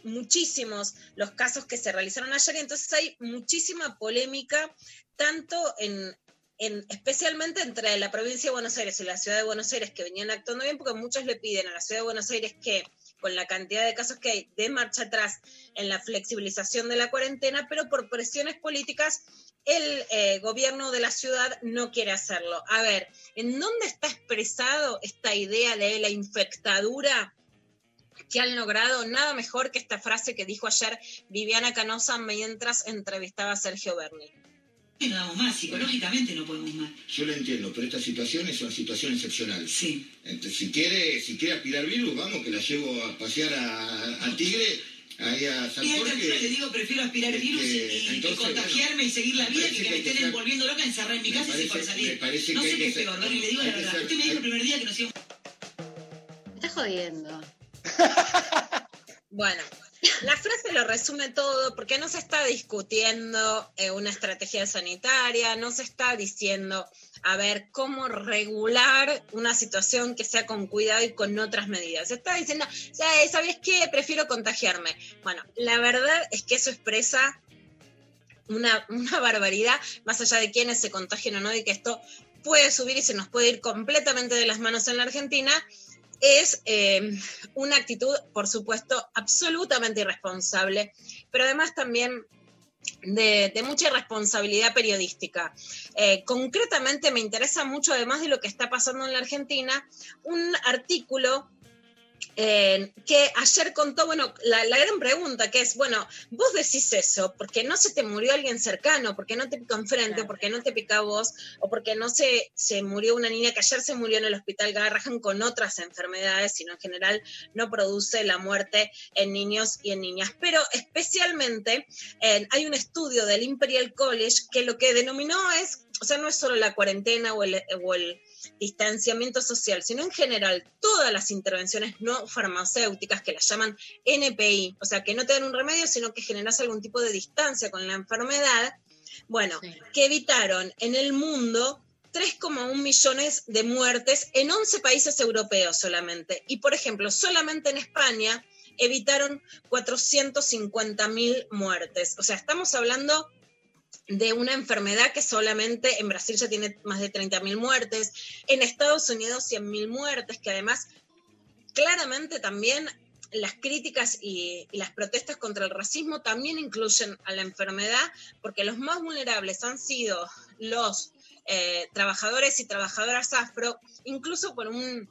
muchísimos los casos que se realizaron ayer y entonces hay muchísima polémica, tanto en, en- especialmente entre la provincia de Buenos Aires y la ciudad de Buenos Aires, que venían actuando bien, porque muchos le piden a la ciudad de Buenos Aires que, con la cantidad de casos que hay, de marcha atrás en la flexibilización de la cuarentena, pero por presiones políticas el eh, gobierno de la ciudad no quiere hacerlo. A ver, ¿en dónde está expresado esta idea de la infectadura que han logrado? Nada mejor que esta frase que dijo ayer Viviana Canosa mientras entrevistaba a Sergio Berni. No damos más, psicológicamente no podemos más. Yo lo entiendo, pero esta situación es una situación excepcional. Sí. Entonces, si quiere, si quiere aspirar virus, vamos, que la llevo a pasear a- al tigre, ahí a San Y a esta Jorge. altura le digo, prefiero aspirar Es virus y, y- y entonces, contagiarme y seguir la vida que me estén ser- envolviendo loca, encerrar en mi casa y parece- sin poder salir. me parece no que sé qué es peor, Dani, le digo la verdad. ser- Usted me dijo hay- el primer día que nos íbamos Me estás jodiendo. <laughs> Bueno, la frase lo resume todo porque no se está discutiendo eh, una estrategia sanitaria, no se está diciendo, a ver, cómo regular una situación que sea con cuidado y con otras medidas. Se está diciendo, "Ya, ¿sabes qué? Prefiero contagiarme. Bueno, la verdad es que eso expresa una, una barbaridad, más allá de quiénes se contagian o no, y que esto puede subir y se nos puede ir completamente de las manos en la Argentina, es eh, una actitud, por supuesto, absolutamente irresponsable, pero además también de, mucha irresponsabilidad periodística. Eh, concretamente me interesa mucho, además de lo que está pasando en la Argentina, un artículo eh, que ayer contó, bueno, la, la gran pregunta que es, bueno, vos decís eso, porque no se te murió alguien cercano, porque no te picó enfrente, porque no te pica vos, o porque no se, se murió una niña que ayer se murió en el hospital Garrahan con otras enfermedades, sino en general no produce la muerte en niños y en niñas. Pero especialmente eh, hay un estudio del Imperial College que lo que denominó es, o sea, no es solo la cuarentena o el, o el distanciamiento social, sino en general todas las intervenciones no farmacéuticas que las llaman NPI, o sea, que no te dan un remedio, sino que generas algún tipo de distancia con la enfermedad, bueno, que evitaron en el mundo 3,1 millones de muertes en 11 países europeos solamente. Y, por ejemplo, solamente en España evitaron 450 mil muertes. O sea, estamos hablando de una enfermedad que solamente en Brasil ya tiene más de 30.000 muertes, en Estados Unidos 100.000 muertes, que además claramente también las críticas y, las protestas contra el racismo también incluyen a la enfermedad, porque los más vulnerables han sido los eh, trabajadores y trabajadoras afro, incluso por un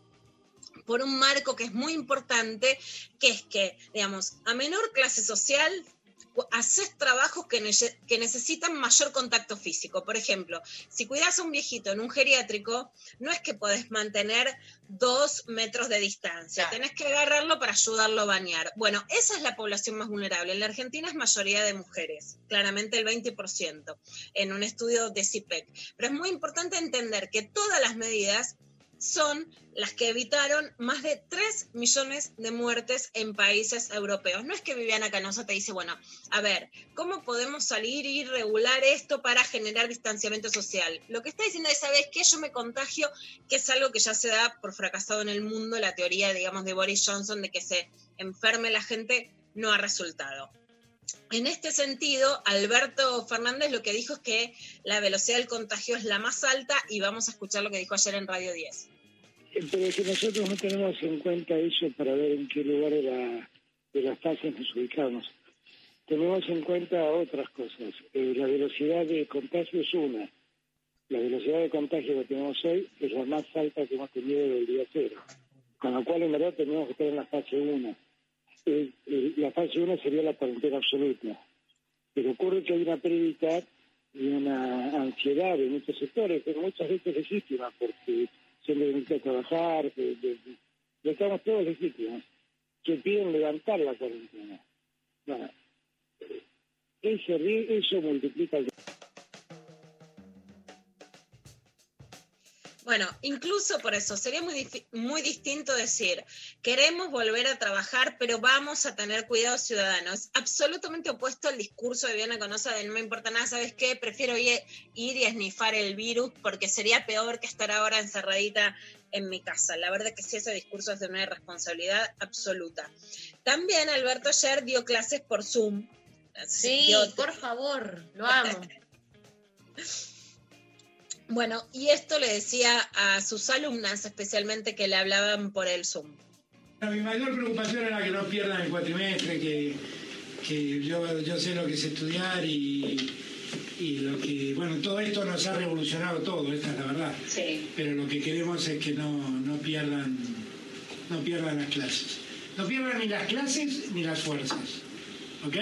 por un marco que es muy importante, que es que, digamos, a menor clase social haces trabajos que, ne que, necesitan mayor contacto físico. Por ejemplo, si cuidas a un viejito en un geriátrico, no es que podés mantener dos metros de distancia, claro. tenés que agarrarlo para ayudarlo a bañar. Bueno, esa es la población más vulnerable. En la Argentina es mayoría de mujeres, claramente el 20%, en un estudio de CIPEC. Pero es muy importante entender que todas las medidas son las que evitaron más de 3 millones de muertes en países europeos. No es que Viviana Canosa te dice, bueno, a ver, ¿cómo podemos salir y regular esto para generar distanciamiento social? Lo que está diciendo es, ¿sabes qué? Yo me contagio, que es algo que ya se da por fracasado en el mundo, la teoría, digamos, de Boris Johnson de que se enferme la gente no ha resultado. En este sentido, Alberto Fernández lo que dijo es que la velocidad del contagio es la más alta y vamos a escuchar lo que dijo ayer en Radio 10 pero que nosotros no tenemos en cuenta eso para ver en qué lugar de, la, de las fases nos ubicamos. Tenemos en cuenta otras cosas. Eh, la velocidad de contagio es una. La velocidad de contagio que tenemos hoy es la más alta que hemos tenido desde el día cero. Con lo cual, en verdad, tenemos que estar en la fase 1. Eh, eh, la fase 1 sería la cuarentena absoluta. Pero ocurre que hay una prioridad y una ansiedad en muchos sectores, pero muchas veces legítima, porque se le a trabajar, que, estamos todos legítimos, que piden levantar la cuarentena. Bueno, ese, eso multiplica el... Bueno, incluso por eso sería muy, muy distinto decir, queremos volver a trabajar, pero vamos a tener cuidado ciudadano. Es absolutamente opuesto al discurso de Viviana Conosa de no me importa nada, ¿sabes qué? Prefiero ir, ir y esnifar el virus porque sería peor que estar ahora encerradita en mi casa. La verdad que sí, ese discurso es de una irresponsabilidad absoluta. También Alberto ayer dio clases por Zoom. Sí, dio... por favor, lo <laughs> amo. Bueno, y esto le decía a sus alumnas especialmente que le hablaban por el Zoom. Mi mayor preocupación era que no pierdan el cuatrimestre, que, que yo, yo sé lo que es estudiar y, y lo que, bueno, todo esto nos ha revolucionado todo, esta es la verdad. Sí. Pero lo que queremos es que no, no pierdan, no pierdan las clases. No pierdan ni las clases ni las fuerzas. ¿Ok?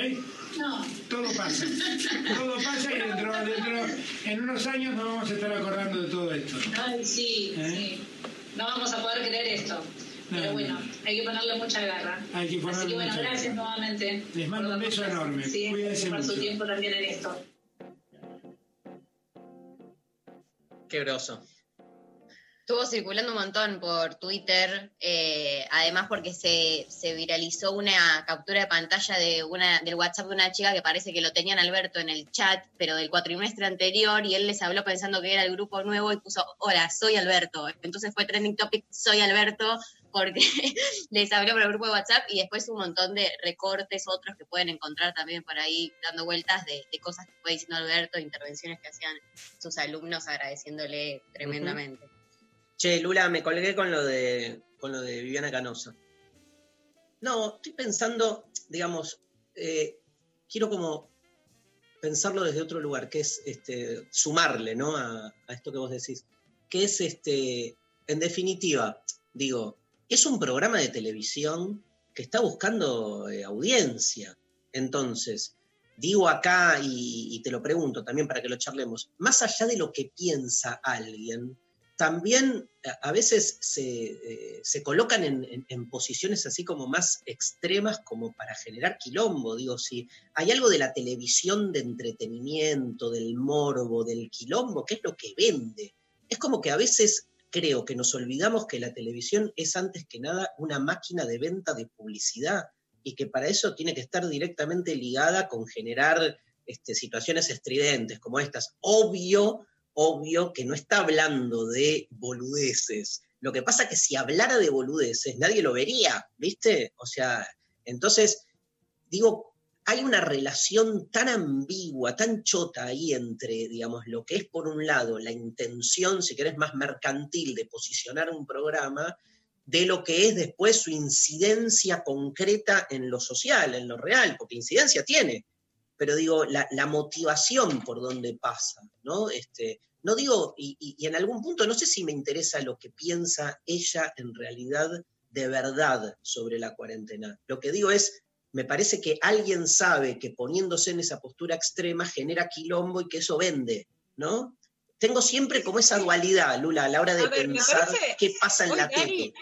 No. Todo pasa. Todo pasa y dentro, dentro, en unos años nos vamos a estar acordando de todo esto. Ay, sí, ¿Eh? sí. No vamos a poder creer esto. Pero No, bueno, hay que ponerle mucha garra. Hay que ponerle Así que bueno, mucha gracias garra. nuevamente. Les mando un beso enorme. Sí, Cuídense por su mucho. tiempo también en esto. Qué groso. Estuvo circulando un montón por Twitter, eh, además porque se, se viralizó una captura de pantalla de una, del WhatsApp de una chica que parece que lo tenían Alberto en el chat, pero del cuatrimestre anterior, y él les habló pensando que era el grupo nuevo y puso, hola, soy Alberto. Entonces fue trending topic, soy Alberto, porque <laughs> les habló por el grupo de WhatsApp y después un montón de recortes, otros que pueden encontrar también por ahí dando vueltas de, de cosas que fue diciendo Alberto, intervenciones que hacían sus alumnos agradeciéndole tremendamente. Che, Lula, me colgué con lo de, con lo de Viviana Canosa. No, estoy pensando, digamos, eh, quiero como pensarlo desde otro lugar, que es este, sumarle, ¿no? A, esto que vos decís. Que es, este, en definitiva, digo, es un programa de televisión que está buscando eh, audiencia. Entonces, digo acá y te lo pregunto también para que lo charlemos, más allá de lo que piensa alguien, también a- a veces se, eh, se colocan en, posiciones así como más extremas como para generar quilombo. Digo, si hay algo de la televisión de entretenimiento, del morbo, del quilombo, ¿qué es lo que vende? Es como que a veces creo que nos olvidamos que la televisión es antes que nada una máquina de venta de publicidad y que para eso tiene que estar directamente ligada con generar este, situaciones estridentes como estas. Obvio, obvio que no está hablando de boludeces. Lo que pasa que si hablara de boludeces, nadie lo vería, ¿viste? O sea, entonces, digo, hay una relación tan ambigua, tan chota ahí entre, digamos, lo que es por un lado la intención, si querés, más mercantil de posicionar un programa, de lo que es después su incidencia concreta en lo social, en lo real, porque incidencia tiene, pero digo, la, la motivación por donde pasa, ¿no? Este, no digo, y, y- y en algún punto no sé si me interesa lo que piensa ella en realidad de verdad sobre la cuarentena. Lo que digo es, me parece que alguien sabe que poniéndose en esa postura extrema genera quilombo y que eso vende, ¿no? Tengo siempre como esa dualidad, Lula, a la hora de ver, pensar parece- qué pasa en la tele.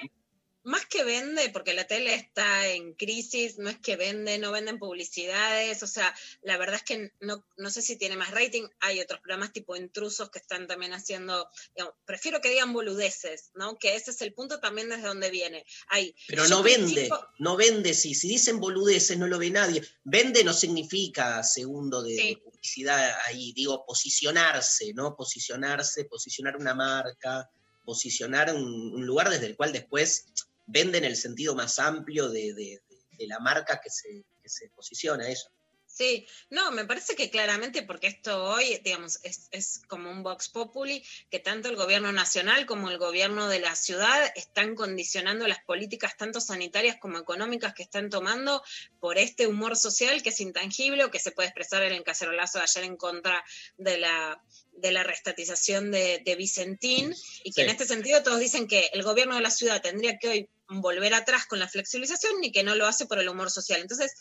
Más que vende, porque la tele está en crisis, no es que vende, no venden publicidades, o sea, la verdad es que no, no sé si tiene más rating, hay otros programas tipo intrusos que están también haciendo, digamos, prefiero que digan boludeces, ¿no? Que ese es el punto también desde donde viene. Hay, Pero no vende, no vende, si, si dicen boludeces no lo ve nadie. Vende no significa segundo de, de publicidad ahí, digo, posicionarse, ¿no? Posicionarse, posicionar una marca, posicionar un, un lugar desde el cual después vende en el sentido más amplio de, de- la marca que se, que se posiciona eso. Sí, no, me parece que claramente, porque esto hoy, digamos, es, es como un Vox Populi, que tanto el gobierno nacional como el gobierno de la ciudad están condicionando las políticas tanto sanitarias como económicas que están tomando por este humor social que es intangible o que se puede expresar en el cacerolazo de ayer en contra de la de la restatización de, de Vicentín y que Sí. en este sentido todos dicen que el gobierno de la ciudad tendría que hoy volver atrás con la flexibilización y que no lo hace por el humor social. Entonces,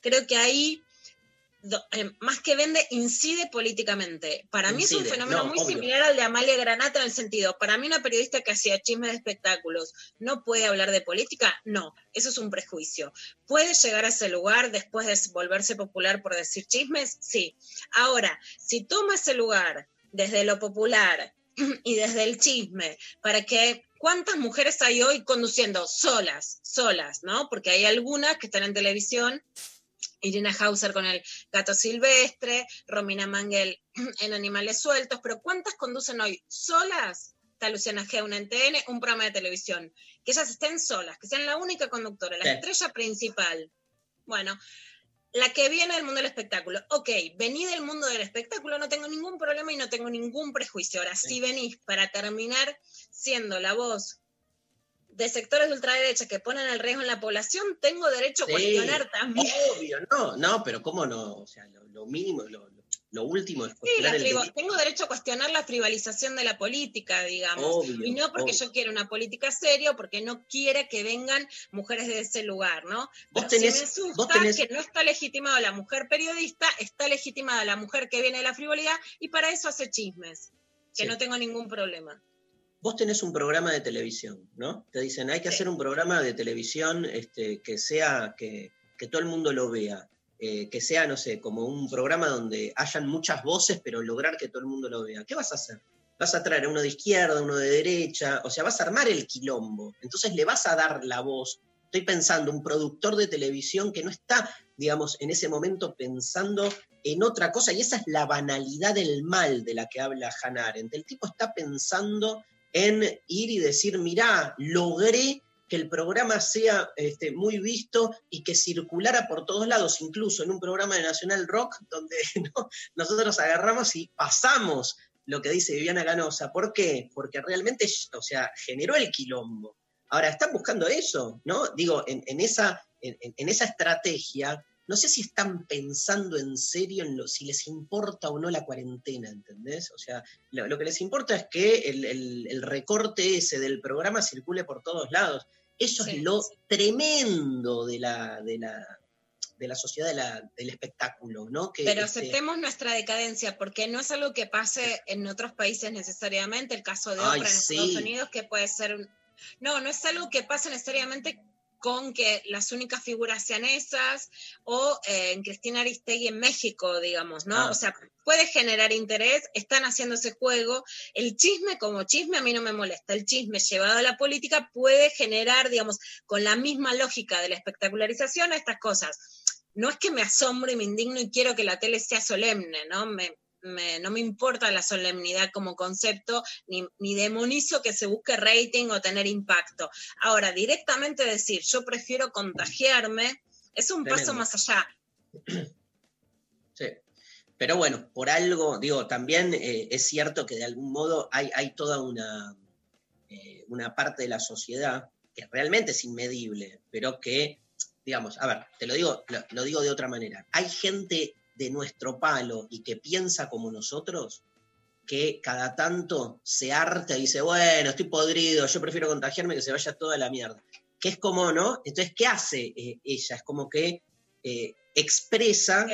creo que ahí, do- eh, más que vende, incide políticamente. Para mí es un fenómeno no, muy obvio. similar al de Amalia Granata en el sentido, para mí una periodista que hacía chismes de espectáculos no puede hablar de política, no, eso es un prejuicio. ¿Puede llegar a ese lugar después de volverse popular por decir chismes? Sí. Ahora, si toma ese lugar desde lo popular <clears throat> y desde el chisme, para que ¿cuántas mujeres hay hoy conduciendo solas, solas, ¿no? Porque hay algunas que están en televisión, Irina Hauser con el gato silvestre, Romina Mangel <clears throat> en Animales Sueltos, pero ¿cuántas conducen hoy solas? Está Luciana G, una en TN, un programa de televisión. Que ellas estén solas, que sean la única conductora, la Sí. estrella principal. Bueno, la que viene del mundo del espectáculo. Ok, vení del mundo del espectáculo, no tengo ningún problema y no tengo ningún prejuicio. Ahora, si venís para terminar siendo la voz de sectores de ultraderecha que ponen el riesgo en la población, tengo derecho a cuestionar también. Obvio, no, no, pero cómo no, o sea, lo, lo mínimo, lo, lo- último es Sí, cuestionar el frivo- delito. tengo derecho a cuestionar la privatización de la política, digamos. Obvio, y no porque obvio. yo quiera una política seria, o porque no quiera que vengan mujeres de ese lugar, ¿no? Vos Pero sí me asusta vos tenés- que no está legitimada la mujer periodista, está legitimada la mujer que viene de la frivolidad, y para eso hace chismes, que Sí. no tengo ningún problema. Vos tenés un programa de televisión, ¿no? Te dicen, hay que hacer un programa de televisión este, que sea, que, que todo el mundo lo vea, eh, que sea, no sé, como un programa donde hayan muchas voces, pero lograr que todo el mundo lo vea. ¿Qué vas a hacer? vas a traer a uno de izquierda, uno de derecha, o sea, vas a armar el quilombo. Entonces le vas a dar la voz. Estoy pensando, un productor de televisión que no está, digamos, en ese momento pensando en otra cosa, y esa es la banalidad del mal de la que habla Hannah Arendt. El tipo está pensando en ir y decir, mirá, logré que el programa sea este, muy visto y que circulara por todos lados, incluso en un programa de Nacional Rock, donde <laughs> nosotros agarramos y pasamos lo que dice Viviana Ganosa. ¿Por qué? Porque realmente, o sea, generó el quilombo. Ahora, están buscando eso, ¿no? Digo, en, esa, en, esa estrategia, no sé si están pensando en serio en lo, si les importa o no la cuarentena, ¿entendés? O sea, lo, que les importa es que el, recorte ese del programa circule por todos lados. Eso es lo tremendo de la, de la, de la sociedad del espectáculo, ¿no? Que, Pero este aceptemos nuestra decadencia, porque no es algo que pase en otros países necesariamente, el caso de Oprah en Estados Unidos, que puede ser... No, no es algo que pase necesariamente con que las únicas figuras sean esas, o eh, en Cristina Aristegui en México, digamos, ¿no? Ah. O sea, puede generar interés, están haciendo ese juego. El chisme como chisme a mí no me molesta. El chisme llevado a la política puede generar, digamos, con la misma lógica de la espectacularización, estas cosas. No es que me asombre y me indigno y quiero que la tele sea solemne, ¿no? Me, no me importa la solemnidad como concepto, ni, demonizo que se busque rating o tener impacto. Ahora, directamente decir, yo prefiero contagiarme, es un paso más allá. Sí. Pero bueno, por algo, digo, también eh, es cierto que de algún modo hay, hay toda una, eh, una parte de la sociedad que realmente es inmedible, pero que, digamos, a ver, te lo digo, lo digo de otra manera. Hay gente de nuestro palo y que piensa como nosotros, que cada tanto se harta y dice, bueno, estoy podrido, yo prefiero contagiarme que se vaya toda la mierda. Que es como, ¿no? Entonces, ¿qué hace eh, ella? Es como que eh, expresa...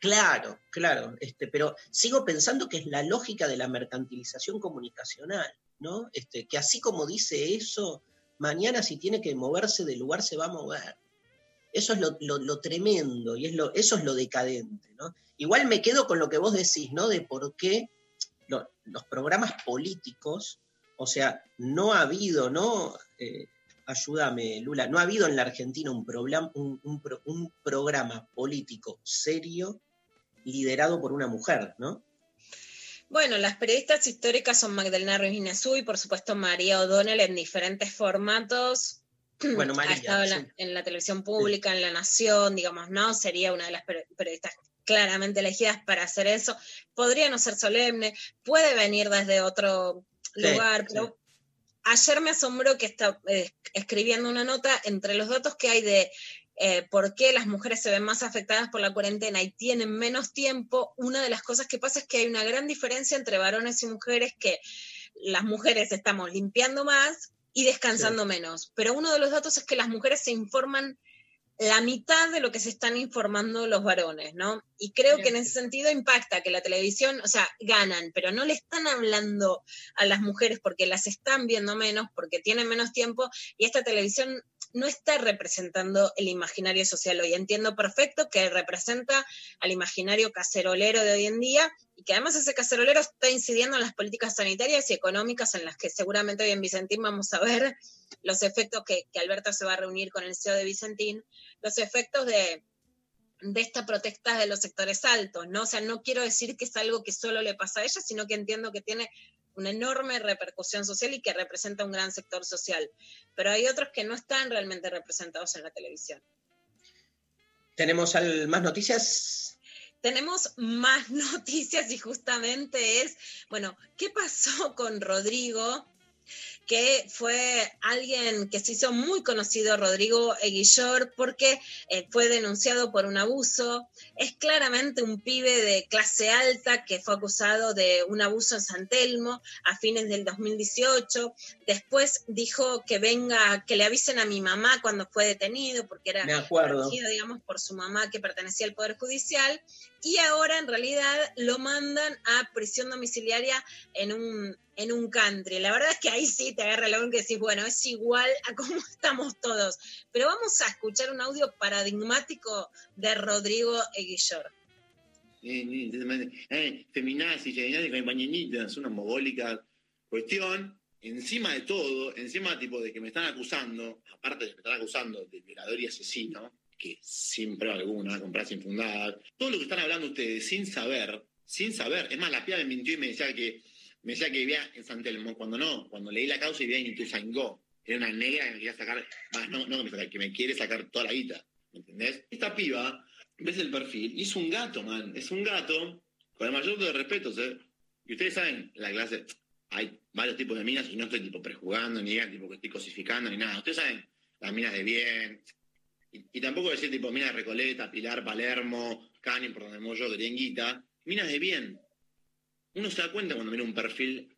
Claro, claro, este, pero sigo pensando que es la lógica de la mercantilización comunicacional, ¿no? Este, que así como dice eso, mañana si tiene que moverse del lugar se va a mover. Eso es lo, tremendo y es lo, eso es lo decadente. ¿no? Igual me quedo con lo que vos decís, ¿no? De por qué los programas políticos, o sea, no ha habido, ¿no? Eh, ayúdame, Lula, no ha habido en la Argentina un, un, programa político serio liderado por una mujer, ¿no? Bueno, las periodistas históricas son Magdalena Ruiz y por supuesto María O'Donnell en diferentes formatos, Bueno, <clears throat> ha estado en la, televisión pública, en La Nación, digamos, ¿no? Sería una de las periodistas claramente elegidas para hacer eso. Podría no ser solemne, puede venir desde otro lugar, pero ayer me asombró que está eh, escribiendo una nota entre los datos que hay de eh, por qué las mujeres se ven más afectadas por la cuarentena y tienen menos tiempo, una de las cosas que pasa es que hay una gran diferencia entre varones y mujeres que las mujeres estamos limpiando más y descansando menos. Pero uno de los datos es que las mujeres se informan la mitad de lo que se están informando los varones, ¿no? Y creo que en ese sentido impacta que la televisión, o sea, ganan, pero no le están hablando a las mujeres porque las están viendo menos, porque tienen menos tiempo, y esta televisión no está representando el imaginario social hoy. Entiendo perfecto que representa al imaginario cacerolero de hoy en día que además ese cacerolero está incidiendo en las políticas sanitarias y económicas en las que seguramente hoy en Vicentín vamos a ver los efectos que, que Alberto se va a reunir con el CEO de Vicentín, los efectos de, de esta protesta de los sectores altos, ¿no? O sea, no quiero decir que es algo que solo le pasa a ella, sino que entiendo que tiene una enorme repercusión social y que representa un gran sector social. Pero hay otros que no están realmente representados en la televisión. ¿Tenemos más noticias? Tenemos más <laughs> noticias y justamente es, bueno, ¿qué pasó con Rodrigo? Que fue alguien que se hizo muy conocido, Rodrigo Eguillor, porque eh, fue denunciado por un abuso. Es claramente un pibe de clase alta que fue acusado de un abuso en San Telmo a fines del 2018. Después dijo que venga, que le avisen a mi mamá cuando fue detenido, porque era detenido, digamos, por su mamá que pertenecía al Poder Judicial. Y ahora en realidad lo mandan a prisión domiciliaria en un en un country. La verdad es que ahí sí te agarra la que decís, bueno, es igual a cómo <laughs> estamos todos. Pero vamos a escuchar un audio paradigmático de Rodrigo Eguillor. eh, eh, eh, feminazi, feminazi, compañeritas, una mogólica cuestión. Encima de todo, encima tipo de que me están acusando, aparte de que me están acusando de violador y asesino, que sin prueba alguna, con pruebas infundadas, todo lo que están hablando ustedes sin saber, sin saber, es más, la piba me mintió y me decía que me decía que vivía en San Telmo, cuando no, cuando leí la causa y vivía en Ituzaingó. Era una negra que me quería sacar, más no, no que me sacar, que me quiere sacar toda la guita. ¿Me entendés? Esta piba, ves el perfil, y es un gato, man. Es un gato, con el mayor de respeto, ¿eh? Y ustedes saben, la clase, hay varios tipos de minas, y no estoy tipo prejugando, ni tipo que estoy cosificando, ni nada. Ustedes saben, las minas de bien, y, tampoco decir tipo minas de Recoleta, Pilar, Palermo, Cani, por donde yo querían guita, minas de bien. Uno se da cuenta cuando mira un perfil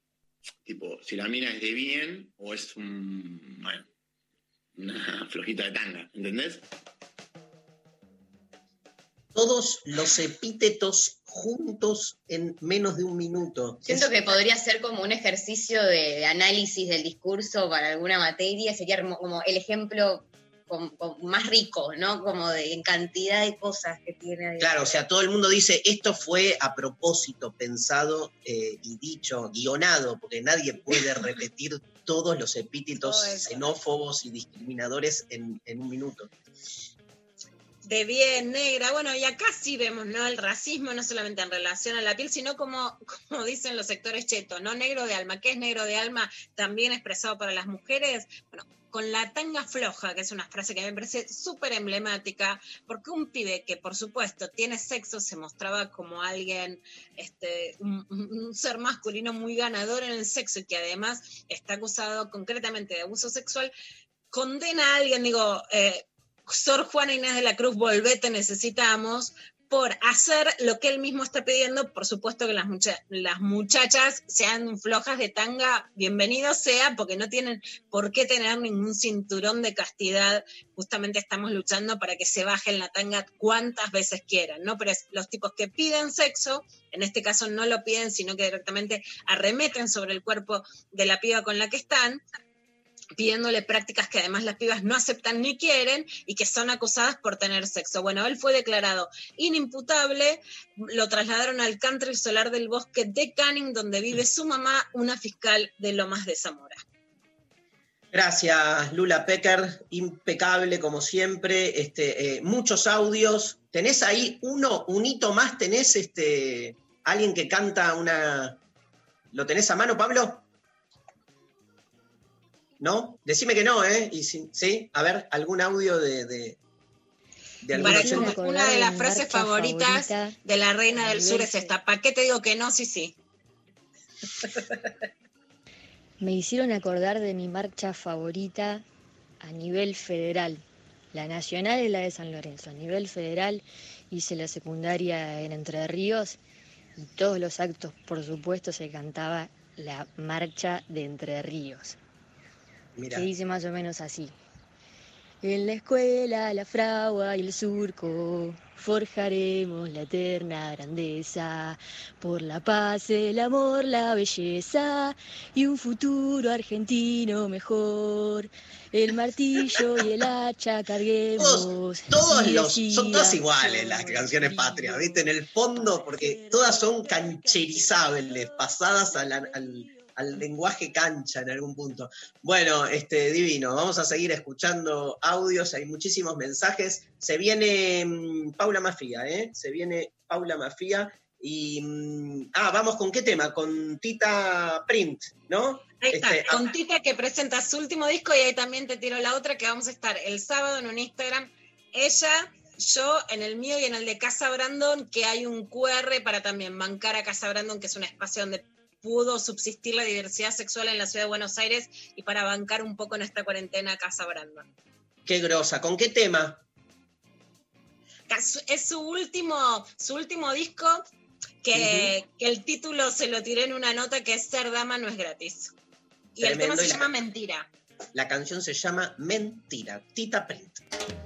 tipo, si la mina es de bien o es un, bueno, una <laughs> flojita de tanga, ¿entendés? Todos los epítetos juntos en menos de un minuto. Siento que podría ser como un ejercicio de, análisis del discurso para alguna materia, sería como el ejemplo más rico, ¿no? Como de en cantidad de cosas que tiene. Claro, o sea, todo el mundo dice, esto fue a propósito, pensado eh, y dicho, guionado, porque nadie puede <laughs> repetir todos los epítetos xenófobos y discriminadores en, un minuto de bien negra. Bueno, y acá sí vemos, ¿no? El racismo no solamente en relación a la piel, sino como, como dicen los sectores chetos, ¿no? Negro de alma. ¿Qué es negro de alma? También expresado para las mujeres. Bueno, con la tanga floja, que es una frase que me parece súper emblemática, porque un pibe que por supuesto tiene sexo se mostraba como alguien, este, un, ser masculino muy ganador en el sexo y que además está acusado concretamente de abuso sexual, condena a alguien, digo, eh, Sor Juana Inés de la Cruz, volvete, necesitamos, por hacer lo que él mismo está pidiendo. Por supuesto que las, muchachas sean flojas de tanga, bienvenido sea, porque no tienen por qué tener ningún cinturón de castidad. Justamente estamos luchando para que se bajen la tanga cuantas veces quieran, ¿no? Pero los tipos que piden sexo, en este caso no lo piden, sino que directamente arremeten sobre el cuerpo de la piba con la que están, pidiéndole prácticas que además las pibas no aceptan ni quieren y que son acusadas por tener sexo. Bueno, él fue declarado inimputable, lo trasladaron al country solar del bosque de Canning, donde vive su mamá, una fiscal de Lomas de Zamora. Gracias, Lula Pecker, impecable como siempre, este, eh, muchos audios. ¿Tenés ahí uno, un hito más? ¿Tenés este, alguien que canta una... ¿Lo tenés a mano, Pablo? ¿No? Decime que no, ¿eh? Y sí, a ver, algún audio de, de, Una de las frases favoritas de la reina del sur es esta. ¿Para qué te digo que no? Sí, sí. <laughs> Me hicieron acordar de mi marcha favorita a nivel federal. La nacional es la de San Lorenzo. A nivel federal hice la secundaria en Entre Ríos y todos los actos, por supuesto, se cantaba la marcha de Entre Ríos. Se dice más o menos así. En la escuela, la fragua y el surco, forjaremos la eterna grandeza, por la paz, el amor, la belleza y un futuro argentino mejor. El martillo y el hacha carguemos. Todos, los, son todas iguales las canciones patrias, ¿viste? En el fondo, porque todas son cancherizables, pasadas al al lenguaje cancha en algún punto. Bueno, este, divino, vamos a seguir escuchando audios, hay muchísimos mensajes. Se viene mm, Paula Mafía, ¿eh? Se viene Paula Mafía. Y, mm, ah, vamos con qué tema, con Tita Print, ¿no? Ahí está, este, con Tita que presenta su último disco y ahí también te tiro la otra que vamos a estar el sábado en un Instagram. Ella, yo en el mío y en el de Casa Brandon, que hay un QR para también bancar a Casa Brandon, que es un espacio donde pudo subsistir la diversidad sexual en la ciudad de Buenos Aires y para bancar un poco en esta cuarentena Casa Brandon. Qué grosa. ¿Con qué tema? Es su último, su último disco que, el título se lo tiré en una nota que es Ser Dama no es gratis. Y el tema se llama Mentira. La canción se llama Mentira, Tita Print.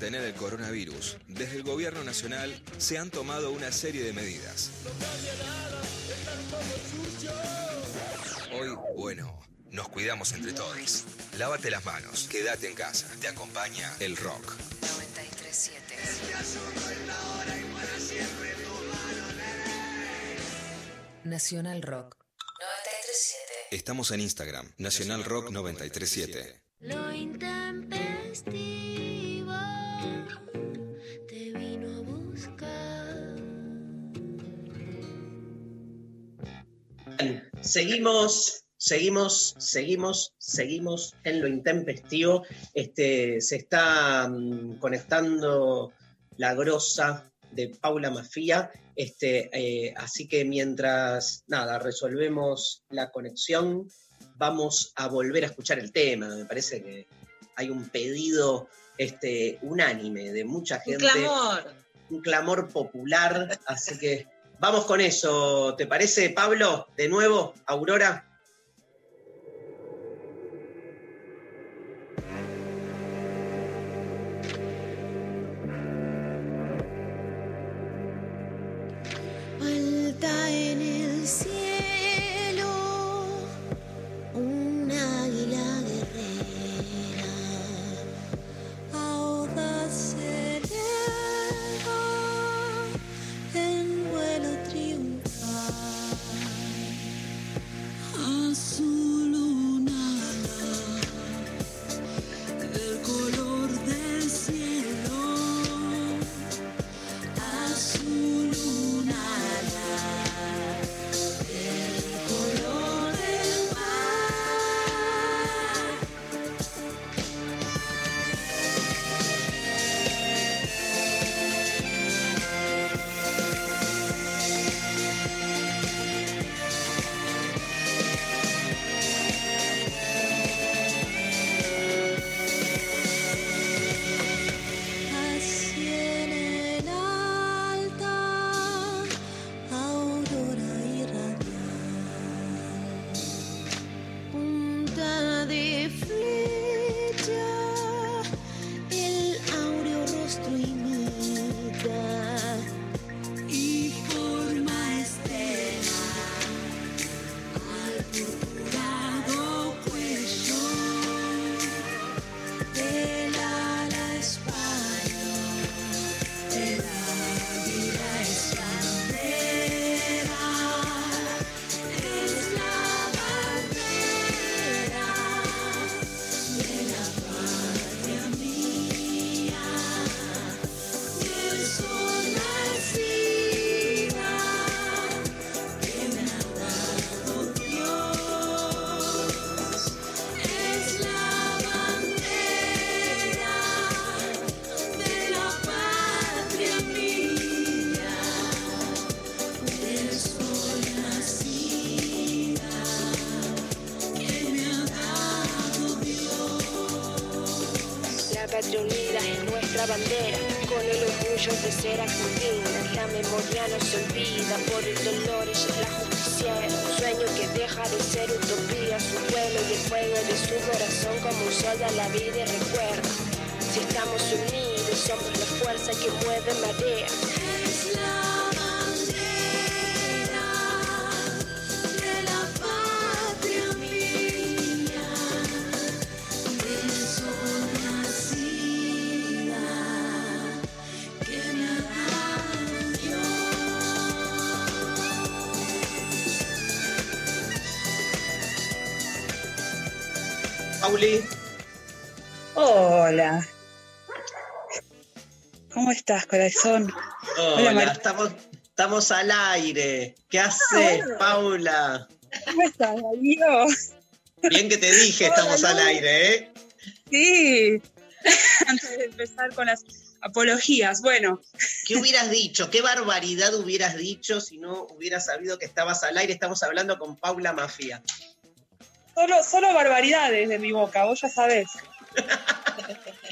Detener el coronavirus, desde el gobierno nacional se han tomado una serie de medidas. Hoy, bueno, nos cuidamos entre todos. Lávate las manos, quédate en casa. Te acompaña el rock. 93.7. Nacional Rock. 93.7. Estamos en Instagram, Nacional Rock 937. Lo intempestivo Seguimos, seguimos, seguimos, seguimos en lo intempestivo. Este, se está mm, conectando la grosa de Paula Mafía. Este, eh, así que mientras nada, resolvemos la conexión, vamos a volver a escuchar el tema. Me parece que hay un pedido este, unánime de mucha Un gente clamor. un clamor popular, así que vamos con eso. ¿Te parece, Pablo? De nuevo, Aurora. Orgullo de ser argentina. La memoria no se olvida por el dolor, ella es la justiciera. Un sueño que deja de ser utopía, su vuelo y el fuego de su corazón como un sol da la vida y recuerda. Si estamos unidos, somos la fuerza que mueve marea. Hola. ¿Cómo estás, corazón? hola, estamos, estamos al aire. ¿Qué haces, hola. Paula? ¿Cómo estás, Darío? Bien que te dije, estamos al aire, ¿eh? Sí. Antes de empezar con las apologías. Bueno, ¿Qué hubieras dicho? ¿Qué barbaridad hubieras dicho si no hubieras sabido que estabas al aire? Estamos hablando con Paula Mafia. solo, solo barbaridades de mi boca, vos ya sabés. <laughs>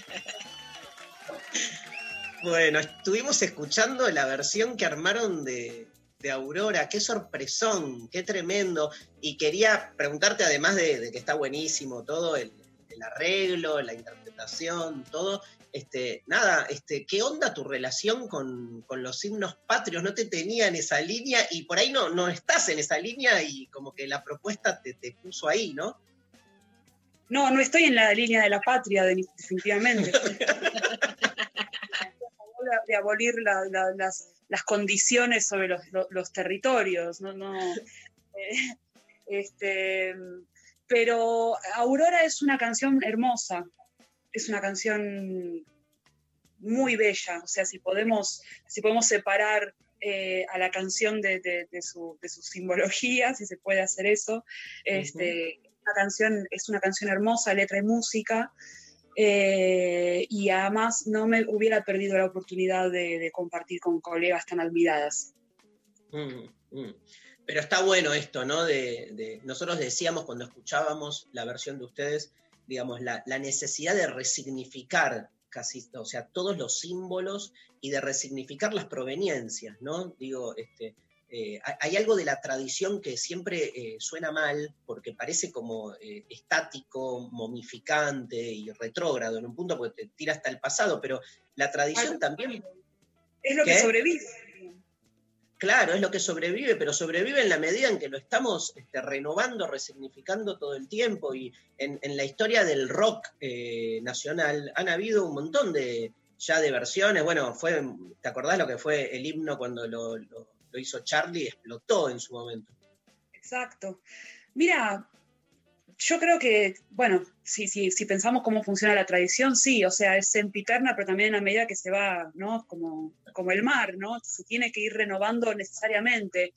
Bueno, estuvimos escuchando la versión que armaron de, de Aurora. Qué sorpresón, qué tremendo. Y quería preguntarte, además de, que está buenísimo todo el, el arreglo, la interpretación, todo. Este, nada, este, ¿qué onda tu relación con, con los himnos patrios? No te tenía en esa línea y por ahí no, no estás en esa línea y como que la propuesta te, te puso ahí, ¿no? No, no estoy en la línea de la patria, de- definitivamente. de, abolir la- la- las, las condiciones sobre los, territorios. No, no, eh, este, pero Aurora es una canción hermosa, es una canción muy bella. O sea, si podemos, si podemos separar eh, a la canción de su simbología, si se puede hacer eso, este, una canción, es una canción hermosa, letra y música. eh, y además no me hubiera perdido la oportunidad de, compartir con colegas tan admiradas. Mm, mm. Pero está bueno esto, ¿no? De- nosotros decíamos cuando escuchábamos la versión de ustedes, digamos, la, la necesidad de resignificar casi, o sea, todos los símbolos y de resignificar las proveniencias, ¿no? Digo, este, eh, hay- algo de la tradición que siempre eh, suena mal porque parece como eh, estático, momificante y retrógrado en un punto porque te tira hasta el pasado, pero la tradición también Es lo que sobrevive. Claro, es lo que sobrevive, pero sobrevive en la medida en que lo estamos este, renovando, resignificando todo el tiempo. Y en, en la historia del rock eh, nacional han habido un montón de ya de versiones. Bueno, fue, ¿te acordás lo que fue el himno cuando lo, lo- lo hizo Charlie? Explotó en su momento. Exacto. Mira, yo creo que, bueno, si, si, si pensamos cómo funciona la tradición, sí, o sea, es sempiterna, pero también a medida que se va, ¿no? Como, como el mar, ¿no? Se tiene que ir renovando necesariamente.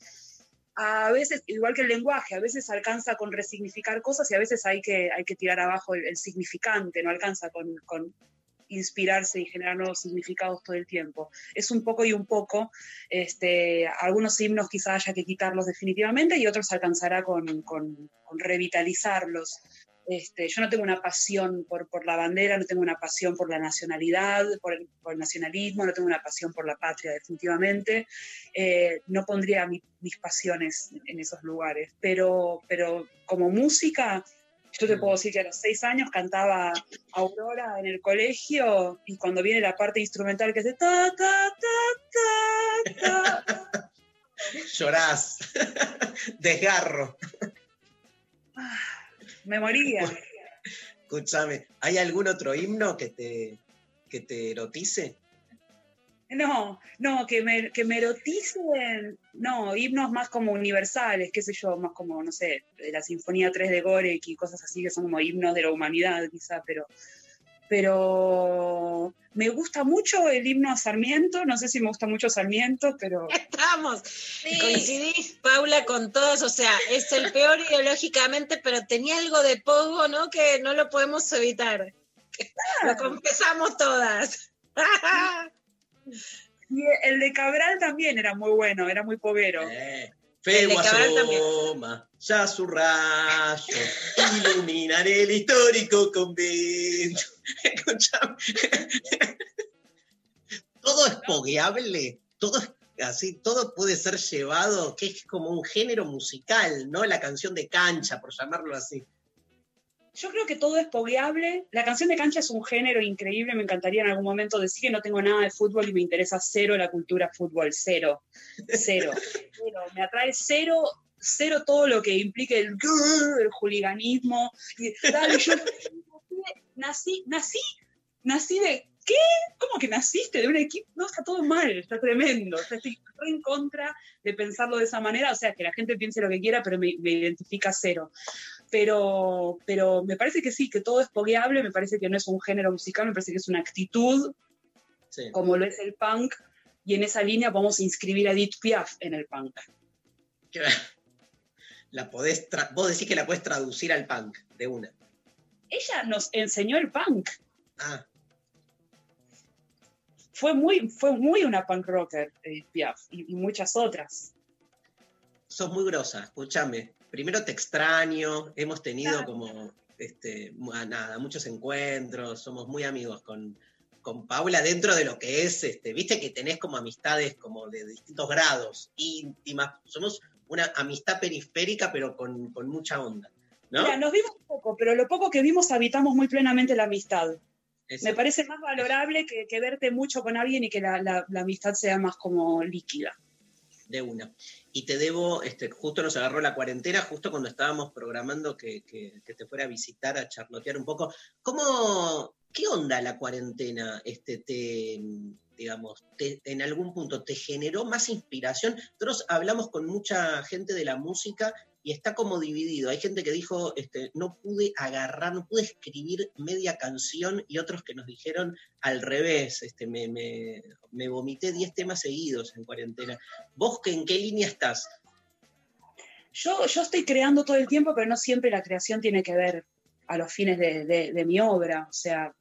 A veces, igual que el lenguaje, a veces alcanza con resignificar cosas y a veces hay que, hay que tirar abajo el, significante, no alcanza con inspirarse y generar nuevos significados todo el tiempo. Es un poco y un poco. Este, algunos himnos quizás haya que quitarlos definitivamente y otros alcanzará con, revitalizarlos. Este, yo no tengo una pasión por, la bandera, no tengo una pasión por la nacionalidad, por el, nacionalismo, no tengo una pasión por la patria, definitivamente. Eh, no pondría mi- mis pasiones en esos lugares, pero, pero como música, yo te puedo decir que a los seis años cantaba Aurora en el colegio y cuando viene la parte instrumental que hace ta, ta, ta, ta, ta, <laughs> Llorás, <laughs> desgarro. me moría. Escúchame, ¿hay algún otro himno que te, que te erotice? No, no, que me, que me eroticen, no, himnos más como universales, qué sé yo, más como, no sé, de la Sinfonía 3 de Gorek y cosas así que son como himnos de la humanidad quizá, pero, pero me gusta mucho el himno a Sarmiento, no sé si me gusta mucho Sarmiento, pero... <laughs> Estamos. Coincidís, Paula, con todos, o sea, es el peor ideológicamente, pero tenía algo de pogo, ¿no? Que no lo podemos evitar. Lo confesamos todas. <laughs> Y el de Cabral también era muy bueno, era muy de Cabral también. asoma, ya su rayo, iluminan el histórico convento. <laughs> Escuchame. Todo es pogueable, todo es así, todo puede ser llevado, que es como un género musical, ¿no? La canción de cancha, por llamarlo así. Yo creo que todo es pogueable. La canción de cancha es un género increíble. Me encantaría en algún momento decir que no tengo nada de fútbol y me interesa cero la cultura fútbol. Cero. Cero. Cero. Me atrae cero, cero todo lo que implique el, el juliganismo. Dale, yo nací, nací, nací de. ¿Qué? ¿Cómo que naciste de un equipo? No, está todo mal, está tremendo. O sea, estoy en contra de pensarlo de esa manera. O sea, que la gente piense lo que quiera, pero me, me identifica cero pero, pero me parece que sí, que todo es pogueable, me parece que no es un género musical, me parece que es una actitud, Sí. como lo es el punk, y en esa línea podemos inscribir a Edith Piaf en el punk. <laughs> La podés vos decís que la podés traducir al punk de una. Ella nos enseñó el punk. Ah. Fue muy, fue muy una punk rocker, Edith Piaf, y, y muchas otras. Sos muy grosa, escúchame. Primero te extraño, hemos tenido como, este, ah, nada, muchos encuentros, somos muy amigos con, con Paula dentro de lo que es, este, viste que tenés como amistades como de distintos grados, íntimas, somos una amistad periférica pero con, con mucha onda, ¿no? Mira, nos vimos poco, pero lo poco que vimos habitamos muy plenamente la amistad. Eso. Me parece más valorable que, que verte mucho con alguien y que la, la- la amistad sea más como líquida. De una. Y te debo, este, justo nos agarró la cuarentena, justo cuando estábamos programando que, que- te fuera a visitar, a charlotear un poco. ¿Cómo, qué onda la cuarentena? Este, te, digamos, en algún punto te generó más inspiración. Nosotros hablamos con mucha gente de la música y está como dividido. Hay gente que dijo, este, no pude agarrar, no pude escribir media canción y otros que nos dijeron al revés, este, me, me, vomité 10 temas seguidos en cuarentena. ¿Vos que, en qué línea estás? Yo, yo estoy creando todo el tiempo, pero no siempre la creación tiene que ver a los fines de- de mi obra. O sea,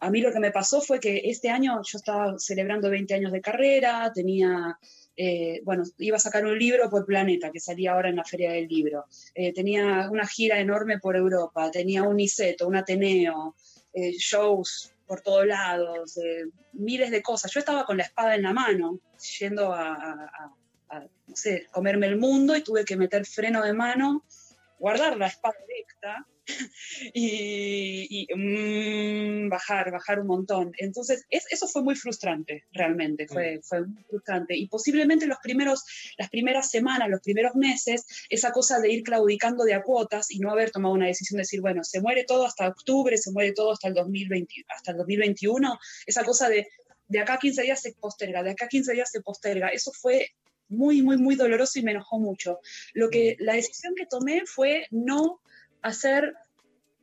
a mí lo que me pasó fue que este año yo estaba celebrando 20 años de carrera, tenía, eh, bueno, iba a sacar un libro por Planeta, que salía ahora en la Feria del Libro. Eh, tenía una gira enorme por Europa, tenía un ISETO, un Ateneo, eh, shows por todos lados, eh, miles de cosas. Yo estaba con la espada en la mano, yendo a, a- a- a, no sé, comerme el mundo y tuve que meter freno de mano, guardar la espada recta <laughs> y, y, mm, bajar, bajar un montón. Entonces, es- eso fue muy frustrante, realmente, fue, fue muy frustrante. Y posiblemente los primeros, las primeras semanas, los primeros meses, esa cosa de ir claudicando de a cuotas y no haber tomado una decisión de decir, bueno, se muere todo hasta octubre, se muere todo hasta el, 2020, hasta el 2021, esa cosa de de acá a 15 días se posterga, de acá a 15 días se posterga. Eso fue muy, muy, muy doloroso y me enojó mucho. Lo que, la decisión que tomé fue no hacer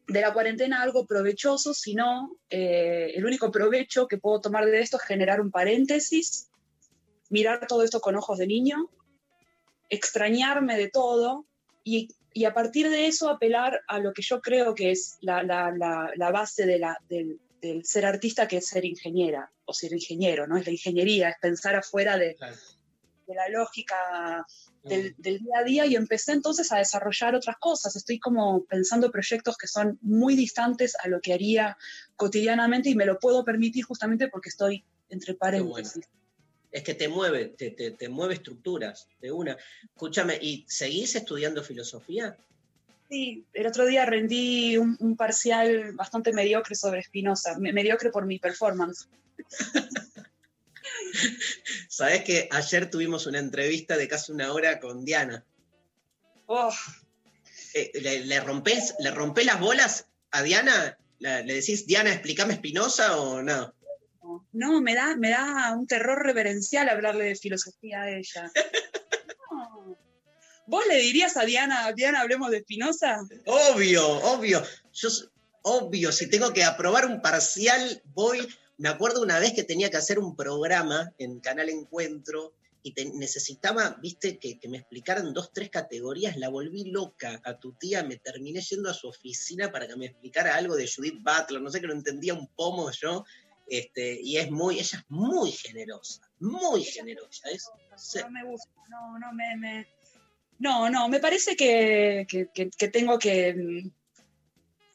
de la cuarentena algo provechoso, sino eh, el único provecho que puedo tomar de esto es generar un paréntesis, mirar todo esto con ojos de niño, extrañarme de todo y, y a partir de eso apelar a lo que yo creo que es la, la- la- la base de del, del ser artista, que es ser ingeniera o ser ingeniero, ¿no? Es la ingeniería, es pensar afuera de, de la lógica del, del día a día y empecé entonces a desarrollar otras cosas. Estoy como pensando proyectos que son muy distantes a lo que haría cotidianamente y me lo puedo permitir justamente porque estoy entre paréntesis. Es que te mueve, te, te- te mueve estructuras de una. Escúchame, ¿y seguís estudiando filosofía? Sí, el otro día rendí un, un parcial bastante mediocre sobre Spinoza, me- mediocre por mi performance. <laughs> <laughs> Sabés que ayer tuvimos una entrevista de casi una hora con Diana. Oh, Eh, ¿le, le rompés, ¿Le rompés las bolas a Diana? ¿Le, le decís, Diana, explícame Espinosa o no? no, me da, me da un terror reverencial hablarle de filosofía a ella. <laughs> No. ¿Vos le dirías a Diana, Diana, hablemos de Spinoza? Obvio, obvio. Yo, obvio, si tengo que aprobar un parcial, voy. Me acuerdo una vez que tenía que hacer un programa en Canal Encuentro y te- necesitaba, viste, que, que me explicaran dos, tres categorías. La volví loca a tu tía, me terminé yendo a su oficina para que me explicara algo de Judith Butler, no sé que no entendía un pomo yo. Este, y es muy, ella es muy generosa, muy generosa. Es, No me gusta, no, no me, me- No, no, me parece que, que- que- que tengo que, mm,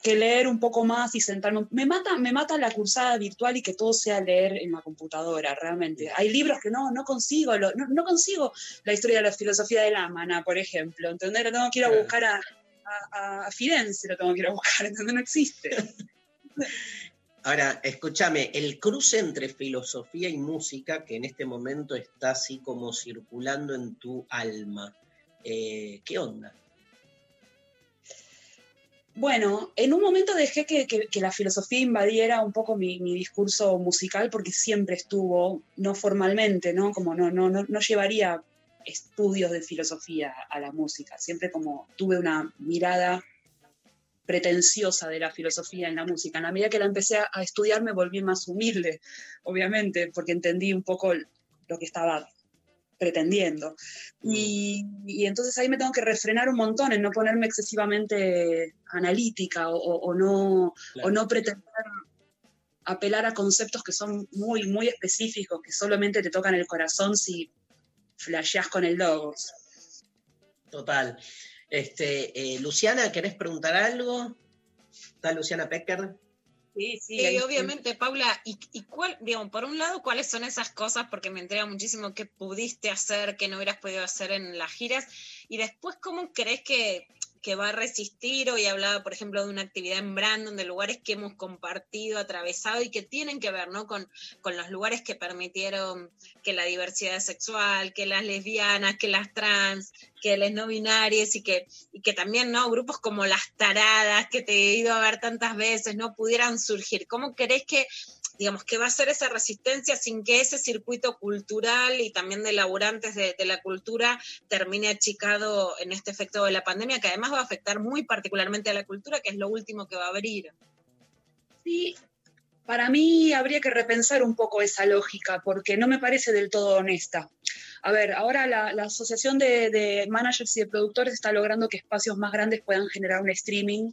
que leer un poco más y sentarme. Me mata, me mata la cursada virtual y que todo sea leer en la computadora, realmente. Hay libros que no, no consigo, lo- no, no consigo la historia de la filosofía de Lámana, por ejemplo. ¿Entendés? Lo tengo que ir a buscar a, a, a Firenze, lo tengo que ir a buscar, ¿entendés? No existe. <laughs> Ahora, escúchame, el cruce entre filosofía y música, que en este momento está así como circulando en tu alma, eh, ¿qué onda? Bueno, en un momento dejé que, la filosofía invadiera un poco mi, mi discurso musical porque siempre estuvo, no formalmente, ¿no? Como no, no, no, no llevaría estudios de filosofía a la música, siempre como tuve una mirada pretenciosa de la filosofía en la música. En la medida que la empecé a estudiar me volví más humilde, obviamente, porque entendí un poco lo que estaba pretendiendo. Y, y entonces ahí me tengo que refrenar un montón en no ponerme excesivamente analítica o, o- o no, o no pretender apelar a conceptos que son muy, muy específicos, que solamente te tocan el corazón si flasheás con el logos. Total. Este, eh, Luciana, ¿querés preguntar algo? ¿Está Luciana Pecker? Sí, Sí, obviamente, Paula, y, y cuál, digamos, por un lado, ¿cuáles son esas cosas? Porque me entrega muchísimo qué pudiste hacer, qué no hubieras podido hacer en las giras. Y después, ¿cómo crees que, que va a resistir? Hoy hablaba, por ejemplo, de una actividad en Brandon, de lugares que hemos compartido, atravesado y que tienen que ver, ¿no? Con, con los lugares que permitieron que la diversidad sexual, que las lesbianas, que las trans, que las no binarias y que, y que también, ¿no? Grupos como las taradas, que te he ido a ver tantas veces, no pudieran surgir. ¿Cómo crees que, digamos, que va a ser esa resistencia sin que ese circuito cultural y también de laburantes de, la cultura termine achicado en este efecto de la pandemia, que además va a afectar muy particularmente a la cultura, que es lo último que va a abrir? Sí, para mí habría que repensar un poco esa lógica, porque no me parece del todo honesta. A ver, ahora la, Asociación de Managers y de Productores está logrando que espacios más grandes puedan generar un streaming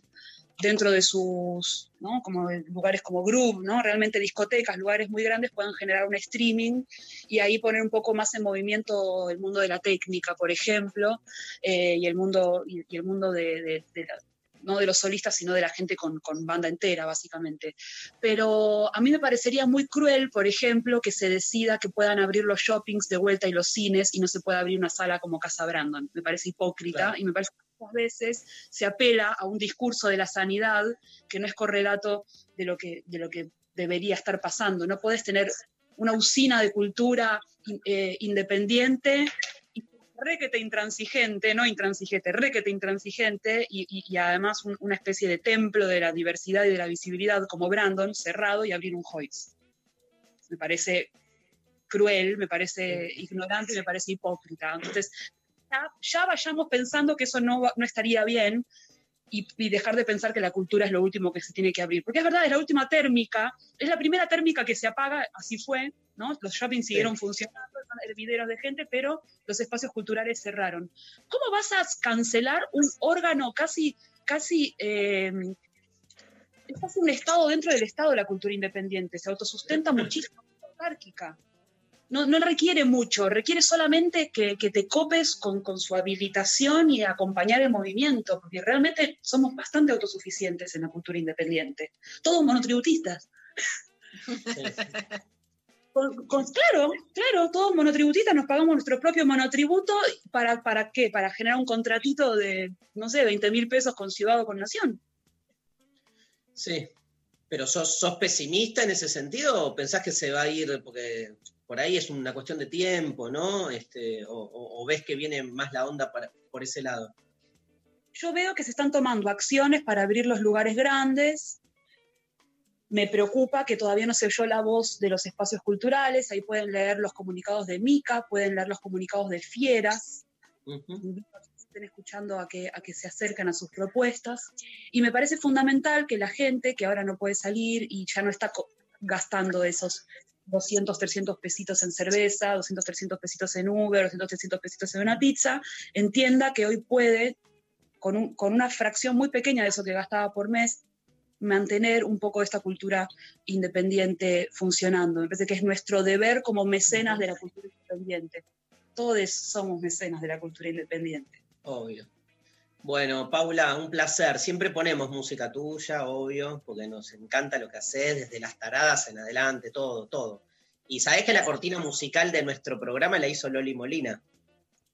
dentro de sus, ¿no? Como de lugares como Groove, ¿no? Realmente discotecas, lugares muy grandes puedan generar un streaming y ahí poner un poco más en movimiento el mundo de la técnica, por ejemplo, eh, y el mundo, y, y el mundo de, de- de la- no de los solistas, sino de la gente con, con banda entera, básicamente. Pero a mí me parecería muy cruel, por ejemplo, que se decida que puedan abrir los shoppings de vuelta y los cines y no se pueda abrir una sala como Casa Brandon. Me parece hipócrita Claro. y me parece muchas veces se apela a un discurso de la sanidad que no es correlato de lo que, de lo que debería estar pasando. No puedes tener una usina de cultura eh, independiente requete intransigente, no intransigente, requete intransigente y, y- y además un- una especie de templo de la diversidad y de la visibilidad como Brandon, cerrado y abrir un Hoyts. Me parece cruel, me parece ignorante, me parece hipócrita. Entonces, ya, ya vayamos pensando que eso no, no estaría bien y, y dejar de pensar que la cultura es lo último que se tiene que abrir. Porque es verdad, es la última térmica, es la primera térmica que se apaga, así fue, ¿no? Los shoppings siguieron funcionando, son hervideros de gente, pero los espacios culturales cerraron. ¿Cómo vas a cancelar un órgano casi, casi, eh, es un estado dentro del estado de la cultura independiente? Se autosustenta <clears throat> muchísimo, es autárquica. No, no requiere mucho, requiere solamente que, que te copes con, con su habilitación y acompañar el movimiento, porque realmente somos bastante autosuficientes en la cultura independiente. Todos monotributistas. Con- con- claro, claro, todos monotributistas nos pagamos nuestro propio monotributo. ¿Para, ¿Para qué? Para generar un contratito de, no sé, 20 mil pesos con ciudad o con nación. Sí. ¿Pero sos, sos pesimista en ese sentido o pensás que se va a ir, porque por ahí es una cuestión de tiempo, ¿no? Este, o, ves que viene más la onda para- por ese lado. Yo veo que se están tomando acciones para abrir los lugares grandes. Me preocupa que todavía no se oyó la voz de los espacios culturales. Ahí pueden leer los comunicados de Mica, pueden leer los comunicados de Fieras. A que estén escuchando a que, a que se acercan a sus propuestas. Y me parece fundamental que la gente que ahora no puede salir y ya no está gastando esos 200, 300 pesitos en cerveza, 200, 300 pesitos en Uber, 200, 300 pesitos en una pizza, entienda que hoy puede, con, un- con una fracción muy pequeña de eso que gastaba por mes, mantener un poco esta cultura independiente funcionando. Me parece que es nuestro deber como mecenas de la cultura independiente. todos somos mecenas de la cultura independiente. Obvio. Bueno, Paula, un placer. Siempre ponemos música tuya, obvio, porque nos encanta lo que haces, desde las taradas en adelante, todo, todo. Y sabés que la cortina musical de nuestro programa la hizo Loli Molina.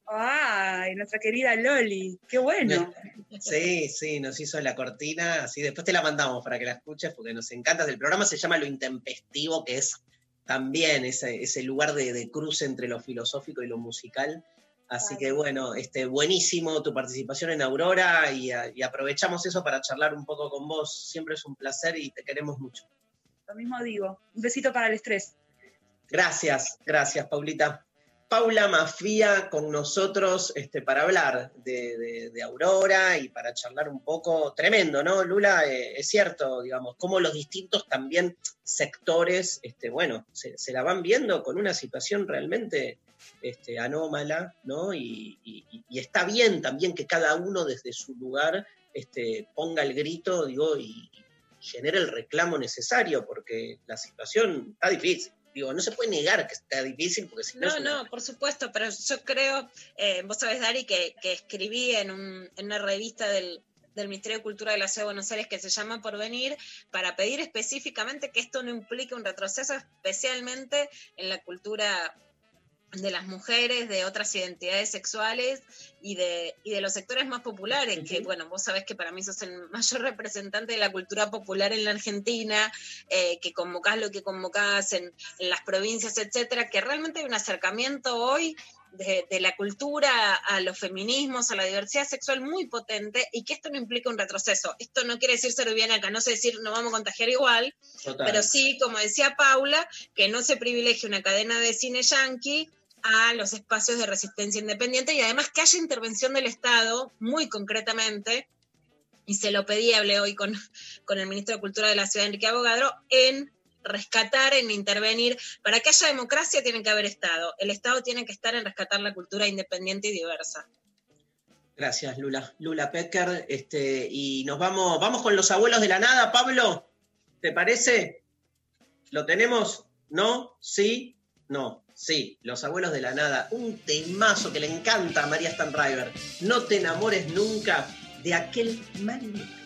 ¡Ay, nuestra querida Loli! ¡Qué bueno! <laughs> Sí, sí, nos hizo la cortina, así después te la mandamos para que la escuches porque nos encanta. El programa se llama Lo Intempestivo, que es también ese, ese lugar de, de cruce entre lo filosófico y lo musical. Así que bueno, este, buenísimo tu participación en Aurora y, a- y aprovechamos eso para charlar un poco con vos. Siempre es un placer y te queremos mucho. Lo mismo digo. Un besito para el estrés. Gracias, gracias, Paulita. Paula Mafía con nosotros este, para hablar de, de- de Aurora y para charlar un poco. Tremendo, ¿no, Lula? Eh, es cierto, digamos, cómo los distintos también sectores, este, bueno, se, se la van viendo con una situación realmente este, anómala, ¿no? Y, y- y- y está bien también que cada uno desde su lugar este, ponga el grito, digo, y, y genere el reclamo necesario, porque la situación está difícil. Digo, no se puede negar que está difícil, porque si no, No, una- no, por supuesto, pero yo creo, eh, vos sabés, Dari, que, que escribí en, un- en una revista del, del Ministerio de Cultura de la Ciudad de Buenos Aires que se llama Porvenir, para pedir específicamente que esto no implique un retroceso, especialmente en la cultura de las mujeres, de otras identidades sexuales y de, y de los sectores más populares, que bueno, vos sabés que para mí sos el <laughs> mayor representante de la cultura popular en la Argentina, eh, que convocás lo que convocás en, en las provincias, etcétera, que realmente hay un acercamiento hoy de, de la cultura a los feminismos, a la diversidad sexual muy potente y que esto no implica un retroceso. Esto no quiere decir ser acá, no sé decir no vamos a contagiar igual, Total. pero sí, como decía Paula, que no se privilegie una cadena de cine yankee a los espacios de resistencia independiente y además que haya intervención del Estado, muy concretamente, y se lo pedí, hablé hoy con, con el ministro de Cultura de la ciudad, Enrique Abogadro, en rescatar, en intervenir. Para que haya democracia tiene que haber Estado. El Estado tiene que estar en rescatar la cultura independiente y diversa. Gracias, Lula. Lula Pecker. Este, y nos vamos, vamos con los abuelos de la nada, Pablo. ¿Te parece? ¿Lo tenemos? ¿No? ¿Sí? No. Sí, Los Abuelos de la Nada, un temazo que le encanta a María Stanriver. No te enamores nunca de aquel marinero.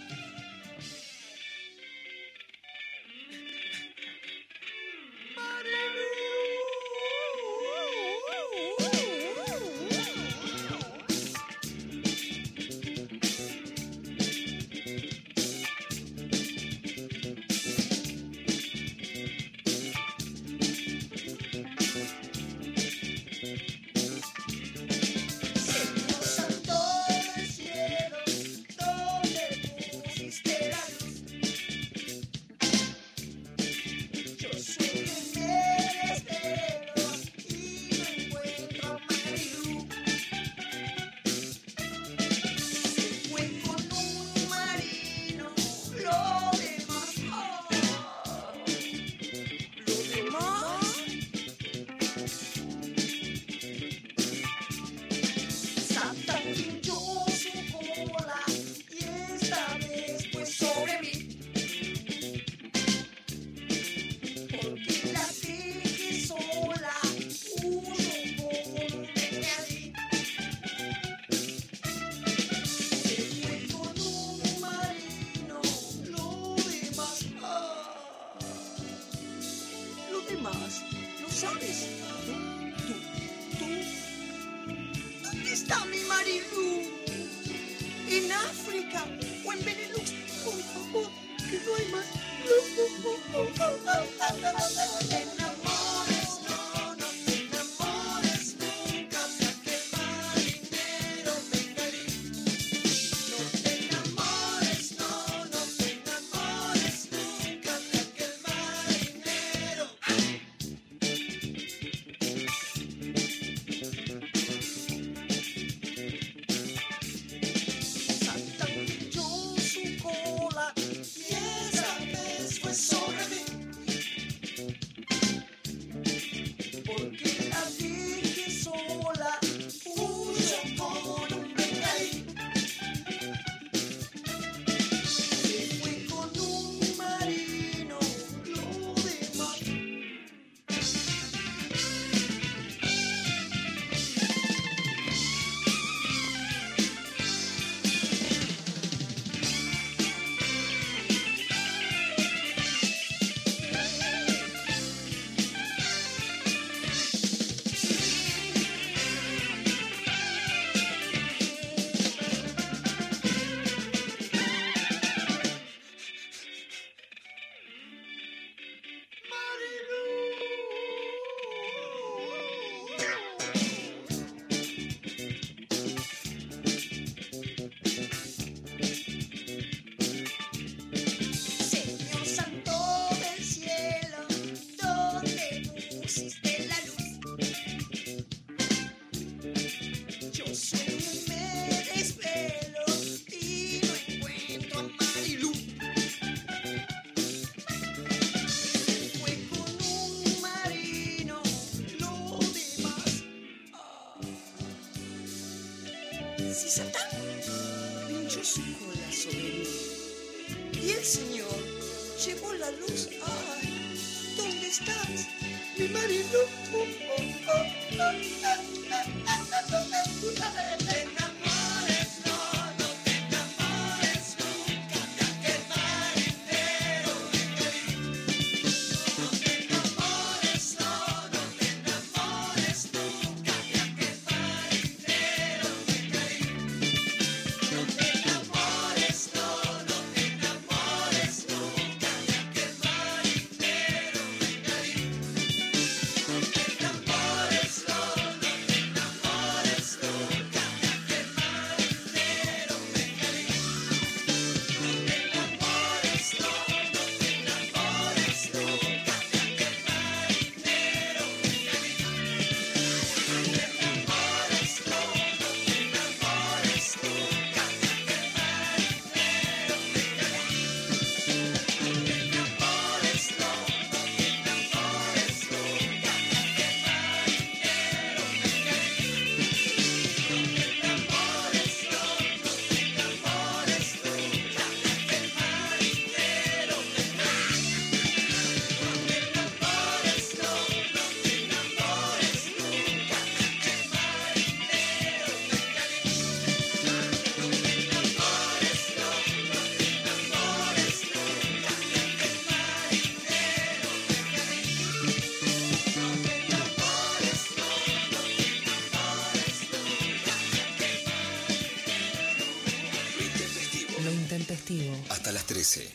Las 13.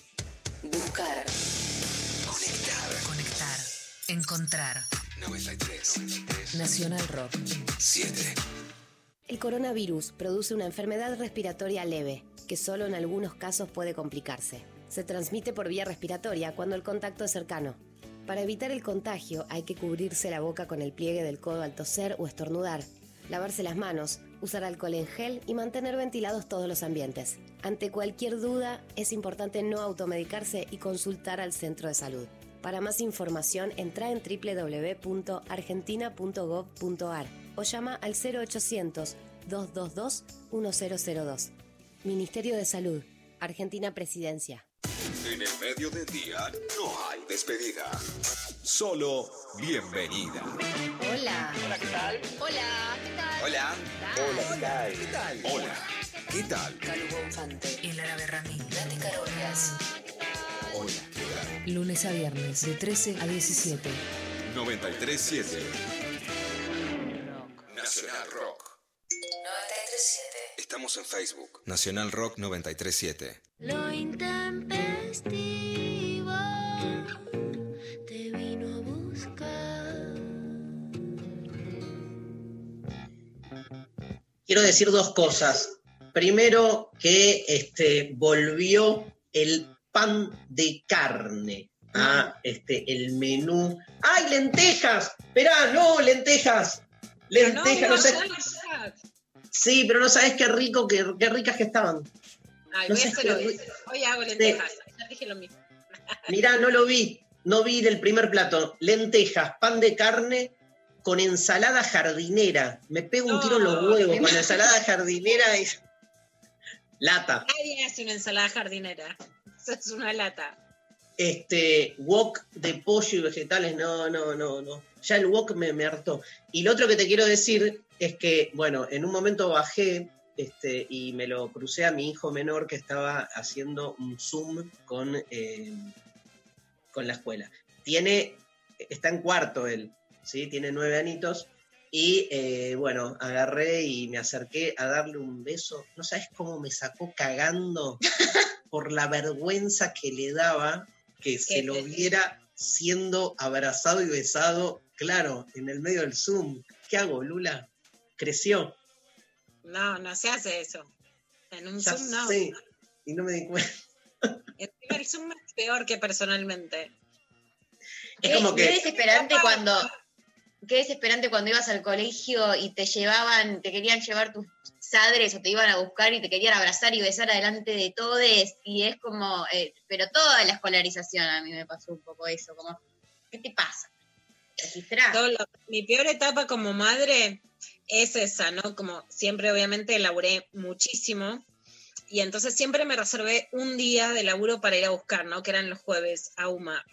Buscar. Conectar. Conectar. Encontrar. 93. Nacional Rock. 7. El coronavirus produce una enfermedad respiratoria leve, que solo en algunos casos puede complicarse. Se transmite por vía respiratoria cuando el contacto es cercano. Para evitar el contagio hay que cubrirse la boca con el pliegue del codo al toser o estornudar, lavarse las manos, usar alcohol en gel y mantener ventilados todos los ambientes. Ante cualquier duda, es importante no automedicarse y consultar al centro de salud. Para más información, entra en www.argentina.gov.ar o llama al 0800-222-1002. Ministerio de Salud, Argentina Presidencia. En el medio del día no hay despedida. Solo bienvenida. Hola. Hola, ¿qué tal? Hola, ¿qué tal? Hola. Hola, ¿qué tal? ¿Qué tal? Hola, ¿qué tal? Calu Bonfante. El árabe Ramín. Nati Carolias. Hola, ¿qué tal? Lunes a viernes de 13 a 17. 937 Nacional Rock. 937. Estamos en Facebook. Nacional Rock 937. Lo intempestivo Quiero decir dos cosas. Primero, que este, volvió el pan de carne a este, el menú. ¡Ay, lentejas! Esperá, no, lentejas. Lentejas, no, sé. Sí, pero no sabes qué rico, qué, qué ricas que estaban. Ay, No voy a sé hacer qué hoy. hago lentejas. Ya dije lo mismo. Mirá, no lo vi. No vi del primer plato. Lentejas, pan de carne con ensalada jardinera. Me pego un tiro en los huevos con ensalada jardinera y lata. Nadie hace una ensalada jardinera. Eso es una lata. Este, wok de pollo y vegetales, no, no, no, no. Ya el wok me, me hartó. Y lo otro que te quiero decir es que, bueno, en un momento bajé este, y me lo crucé a mi hijo menor que estaba haciendo un Zoom con, eh, con la escuela. Tiene, está en cuarto él, ¿sí? Tiene nueve anitos. Y eh, bueno, agarré y me acerqué a darle un beso. No sabes cómo me sacó cagando <laughs> por la vergüenza que le daba que se lo viera siendo abrazado y besado, claro, en el medio del Zoom. ¿Qué hago, Lula? Creció. No, no se hace eso. En un Ya Zoom no. sé, y no me di cuenta. Encima el Zoom es peor que personalmente. Es como que desesperante cuando. Qué desesperante cuando ibas al colegio y te llevaban, te querían llevar tus padres o te iban a buscar y te querían abrazar y besar adelante de todos. Y es como. eh, pero toda la escolarización a mí me pasó un poco eso. Como, ¿qué te pasa? registrás. Mi peor etapa como madre es esa, ¿no? Como siempre, obviamente, laburé muchísimo. Y entonces siempre me reservé un día de laburo para ir a buscar, ¿no? Que eran los jueves a UMA.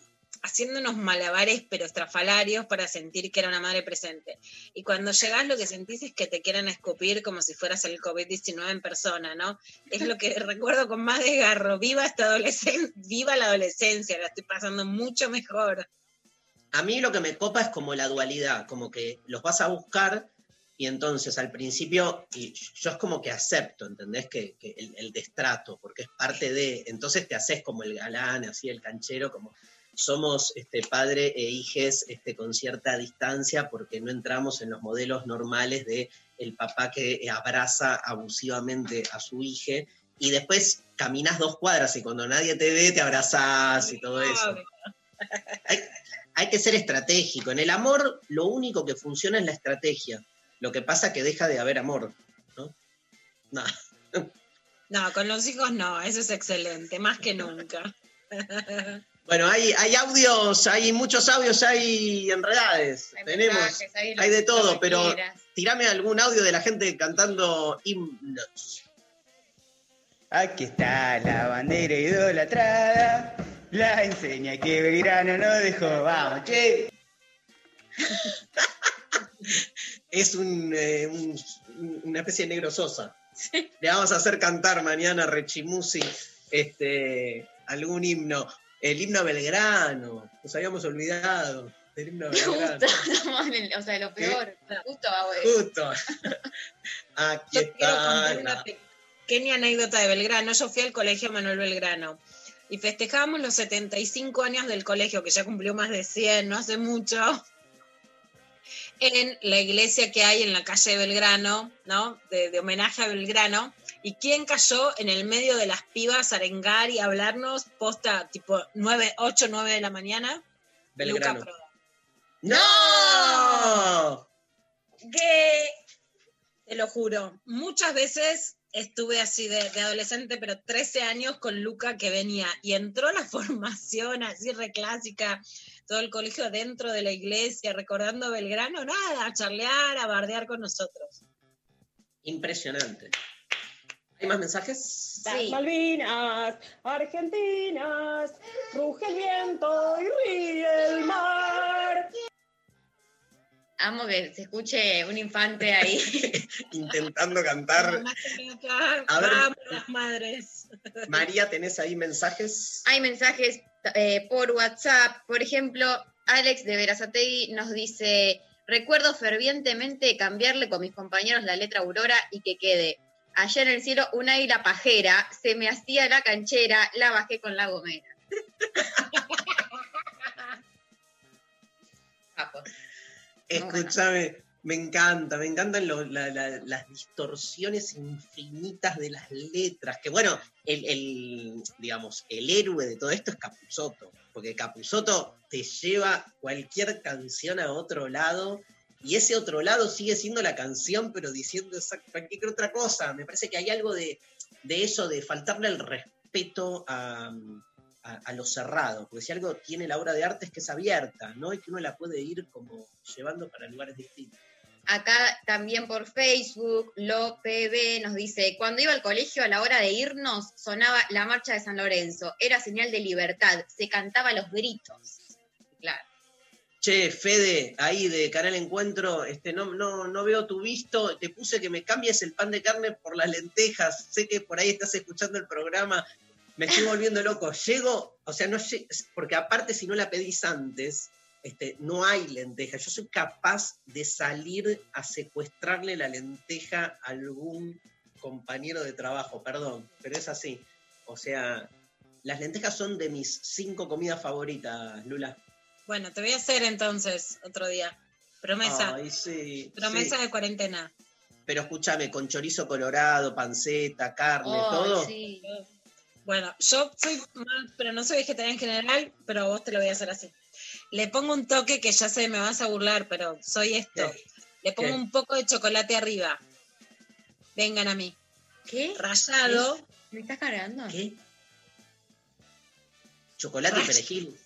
Haciendo unos malabares, pero estrafalarios, para sentir que era una madre presente. Y cuando llegás, lo que sentís es que te quieren escupir como si fueras el COVID-19 en persona, ¿no? Es lo que <laughs> recuerdo con más desgarro. Viva esta adolescencia, viva la adolescencia, la estoy pasando mucho mejor. A mí lo que me copa es como la dualidad, como que los vas a buscar y entonces al principio, y yo es como que acepto, ¿entendés? Que, que el, el destrato, porque es parte de, entonces te haces como el galán, así el canchero, como somos este, padre e hijes este, con cierta distancia porque no entramos en los modelos normales de el papá que abraza abusivamente a su hija y después caminas dos cuadras y cuando nadie te ve te abrazás y todo eso. <laughs> Hay, hay que ser estratégico. En el amor lo único que funciona es la estrategia. Lo que pasa que deja de haber amor, ¿no? No. No, con los hijos no, eso es excelente, más que nunca. <laughs> Bueno, hay, hay audios, hay muchos audios, hay enredades. Hay Tenemos, mensajes, hay de todo, pero quieras. tirame algún audio de la gente cantando himnos. Aquí está la bandera idolatrada, la enseña que Belgrano no dejó. Vamos, che. <laughs> Es un, eh, un- una especie de negro sosa. Le vamos a hacer cantar mañana a Rechimusi este, algún himno. El himno a Belgrano, nos habíamos olvidado del himno a Belgrano. Justo, <laughs> o sea, lo peor. Justo a Justo. <laughs> Aquí Quiero está. contar la- una pequeña anécdota de Belgrano. Yo fui al colegio Manuel Belgrano y festejábamos los 75 años del colegio, que ya cumplió más de 100, no hace mucho, en la iglesia que hay en la calle de Belgrano, ¿no? De, de homenaje a Belgrano. ¿Y quién cayó en el medio de las pibas a arengar y hablarnos posta tipo 9, 8, 9 de la mañana? Belgrano. Luca Prodan. ¡No! que te lo juro, muchas veces estuve así de, de adolescente, pero 13 años con Luca que venía y entró a la <laughs> formación así reclásica, todo el colegio dentro de la iglesia, recordando Belgrano, nada, a charlear, a bardear con nosotros. Impresionante. ¿Hay más mensajes? Las Malvinas, Argentinas, ruge el viento y ríe el mar. Amo que se escuche un infante ahí. <laughs> Intentando cantar. A ver. Vamos las madres. <laughs> María, ¿tenés ahí mensajes? Hay mensajes eh, por WhatsApp. Por ejemplo, Alex de Verazategui nos dice: Recuerdo fervientemente cambiarle con mis compañeros la letra Aurora y que quede. Allá en el cielo, una águila pajera, se me hacía la canchera, la bajé con la gomera. <laughs> Escúchame, me encanta, me encantan las distorsiones infinitas de las letras. Que bueno, el, digamos, el héroe de todo esto es Capusotto, porque Capusotto te lleva cualquier canción a otro lado. Y ese otro lado sigue siendo la canción, pero diciendo cualquier otra cosa. Me parece que hay algo de, de eso, de faltarle el respeto a, a, a lo cerrado. Porque si algo tiene la obra de arte es que es abierta, ¿no? Y que uno la puede ir como llevando para lugares distintos. Acá también por Facebook, Lo PB nos dice, cuando iba al colegio a la hora de irnos sonaba la marcha de San Lorenzo, era señal de libertad, se cantaba los gritos. Claro. Che, Fede, ahí de Canal Encuentro, este, no, no, no veo tu visto, te puse que me cambies el pan de carne por las lentejas, sé que por ahí estás escuchando el programa, me estoy volviendo loco, llego, o sea, no lle- porque aparte si no la pedís antes, este, no hay lenteja, yo soy capaz de salir a secuestrarle la lenteja a algún compañero de trabajo, perdón, pero es así, o sea, las lentejas son de mis cinco comidas favoritas, Lula. Bueno, te voy a hacer entonces otro día. Promesa. Ay, sí. Promesa sí. de cuarentena. Pero escúchame, con chorizo colorado, panceta, carne, todo. sí. Bueno, yo soy más, pero no soy vegetariana en general, pero a vos te lo voy a hacer así. Le pongo un toque que ya sé, me vas a burlar, pero soy esto. Le pongo ¿Qué? un poco de chocolate arriba. Vengan a mí. ¿Qué? Rallado. ¿Me estás cargando? ¿Qué? Chocolate y perejil.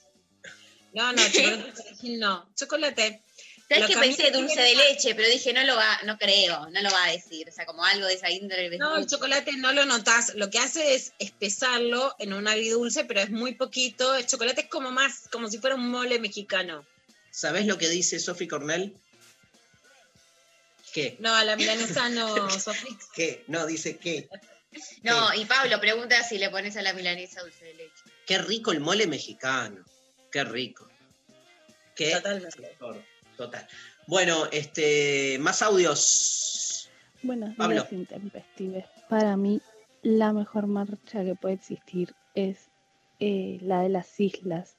No, no, <laughs> chocolate perejil no. Chocolate. ¿Sabes Lo que pensé dulce tiene de leche? Pero dije, no lo va, no creo, no lo va a decir. O sea, como algo de esa índole. No, el chocolate no lo notas. Lo que hace es espesarlo en un agridulce, pero es muy poquito. El chocolate es como más, como si fuera un mole mexicano. ¿Sabés lo que dice Sophie Cornell? ¿Qué? No, a la milanesa no, <laughs> Sofía. ¿Qué? No, dice que. No, y Pablo pregunta si le pones a la milanesa dulce de leche. Qué rico el mole mexicano. Qué rico. Qué Totalmente. mejor. Total. Bueno, este, más audios. Buenos Pablo. días, intempestives. Para mí, la mejor marcha que puede existir es eh, la de las islas.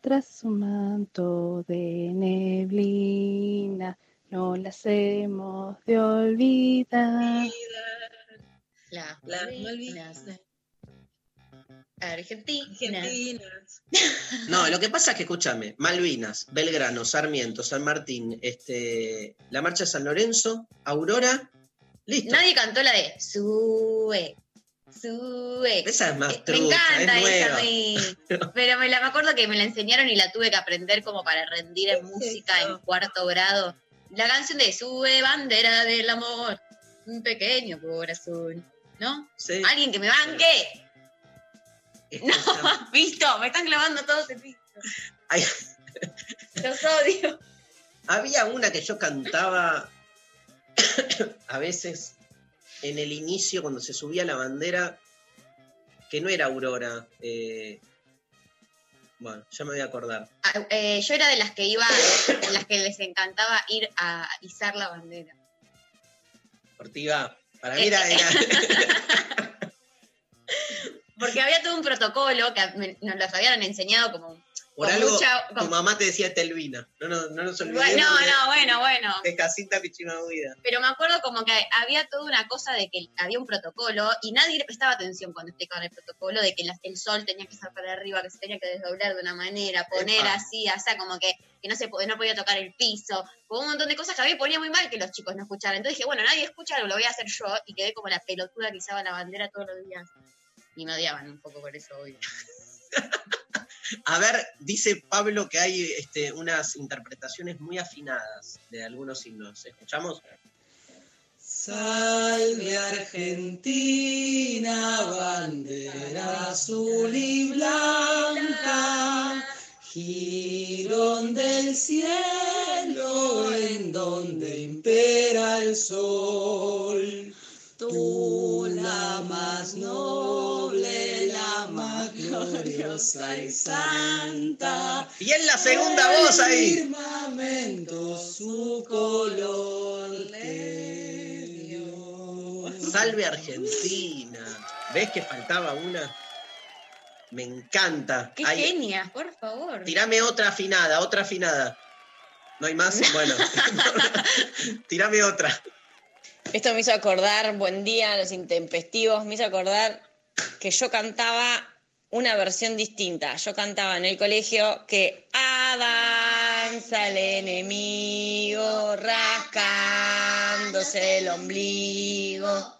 Tras un manto de neblina, no las hemos de olvidar. La, Las Malvinas. Argentina. Argentinas. No, lo que pasa es que, escúchame, Malvinas, Belgrano, Sarmiento, San Martín, este, la marcha de San Lorenzo, Aurora, listo. Nadie cantó la de sube, sube. Esa es más Me trucha, encanta es esa nueva. a mí. Pero me, la, me acuerdo que me la enseñaron y la tuve que aprender como para rendir en música en cuarto grado. La canción de Sube bandera del amor, un pequeño corazón. ¿No? Sí. Alguien que me banque. No, <laughs> visto, me están clavando todos piso. Ay, Los odio. había una que yo cantaba <coughs> a veces en el inicio, cuando se subía la bandera, que no era Aurora. eh, bueno, ya me voy a acordar. Ah, eh, yo era de las que iba, de las que les encantaba ir a izar la bandera. Ortiga, para mí era, era- <laughs> Porque había todo un protocolo que me- nos los habían enseñado como por algo mucha- tu mamá te decía Telvina. No, no, no nos olvidemos. Bueno, no, de- no, bueno, bueno. de Jacinta Pichimahuida. Pero me acuerdo como que había toda una cosa de que había un protocolo y nadie le prestaba atención cuando explicaban el protocolo de que la- el sol tenía que estar para arriba, que se tenía que desdoblar de una manera, poner Epa. así, o sea, como que, que no se no podía tocar el piso, un montón de cosas que a mí me ponía muy mal que los chicos no escucharan. Entonces dije, bueno, nadie escucha, lo voy a hacer yo y quedé como la pelotuda que izaba la bandera todos los días. Y me odiaban un poco por eso, obvio. <laughs> A ver, dice Pablo que hay este, unas interpretaciones muy afinadas de algunos himnos. ¿Escuchamos? Salve Argentina, bandera azul y blanca, girón del cielo en donde impera el sol. Tú la más noble, la más gloriosa y santa. Y en la segunda voz ahí. Firmamento su color te dio. Salve Argentina. ¿Ves que faltaba una? Me encanta. ¡Qué genia, por favor! Tirame otra afinada, otra afinada. ¿No hay más? <laughs> Bueno. <laughs> Tirame otra. Esto me hizo acordar, buen día, los intempestivos, me hizo acordar que yo cantaba una versión distinta. Yo cantaba en el colegio que avanza el enemigo rascándose el ombligo.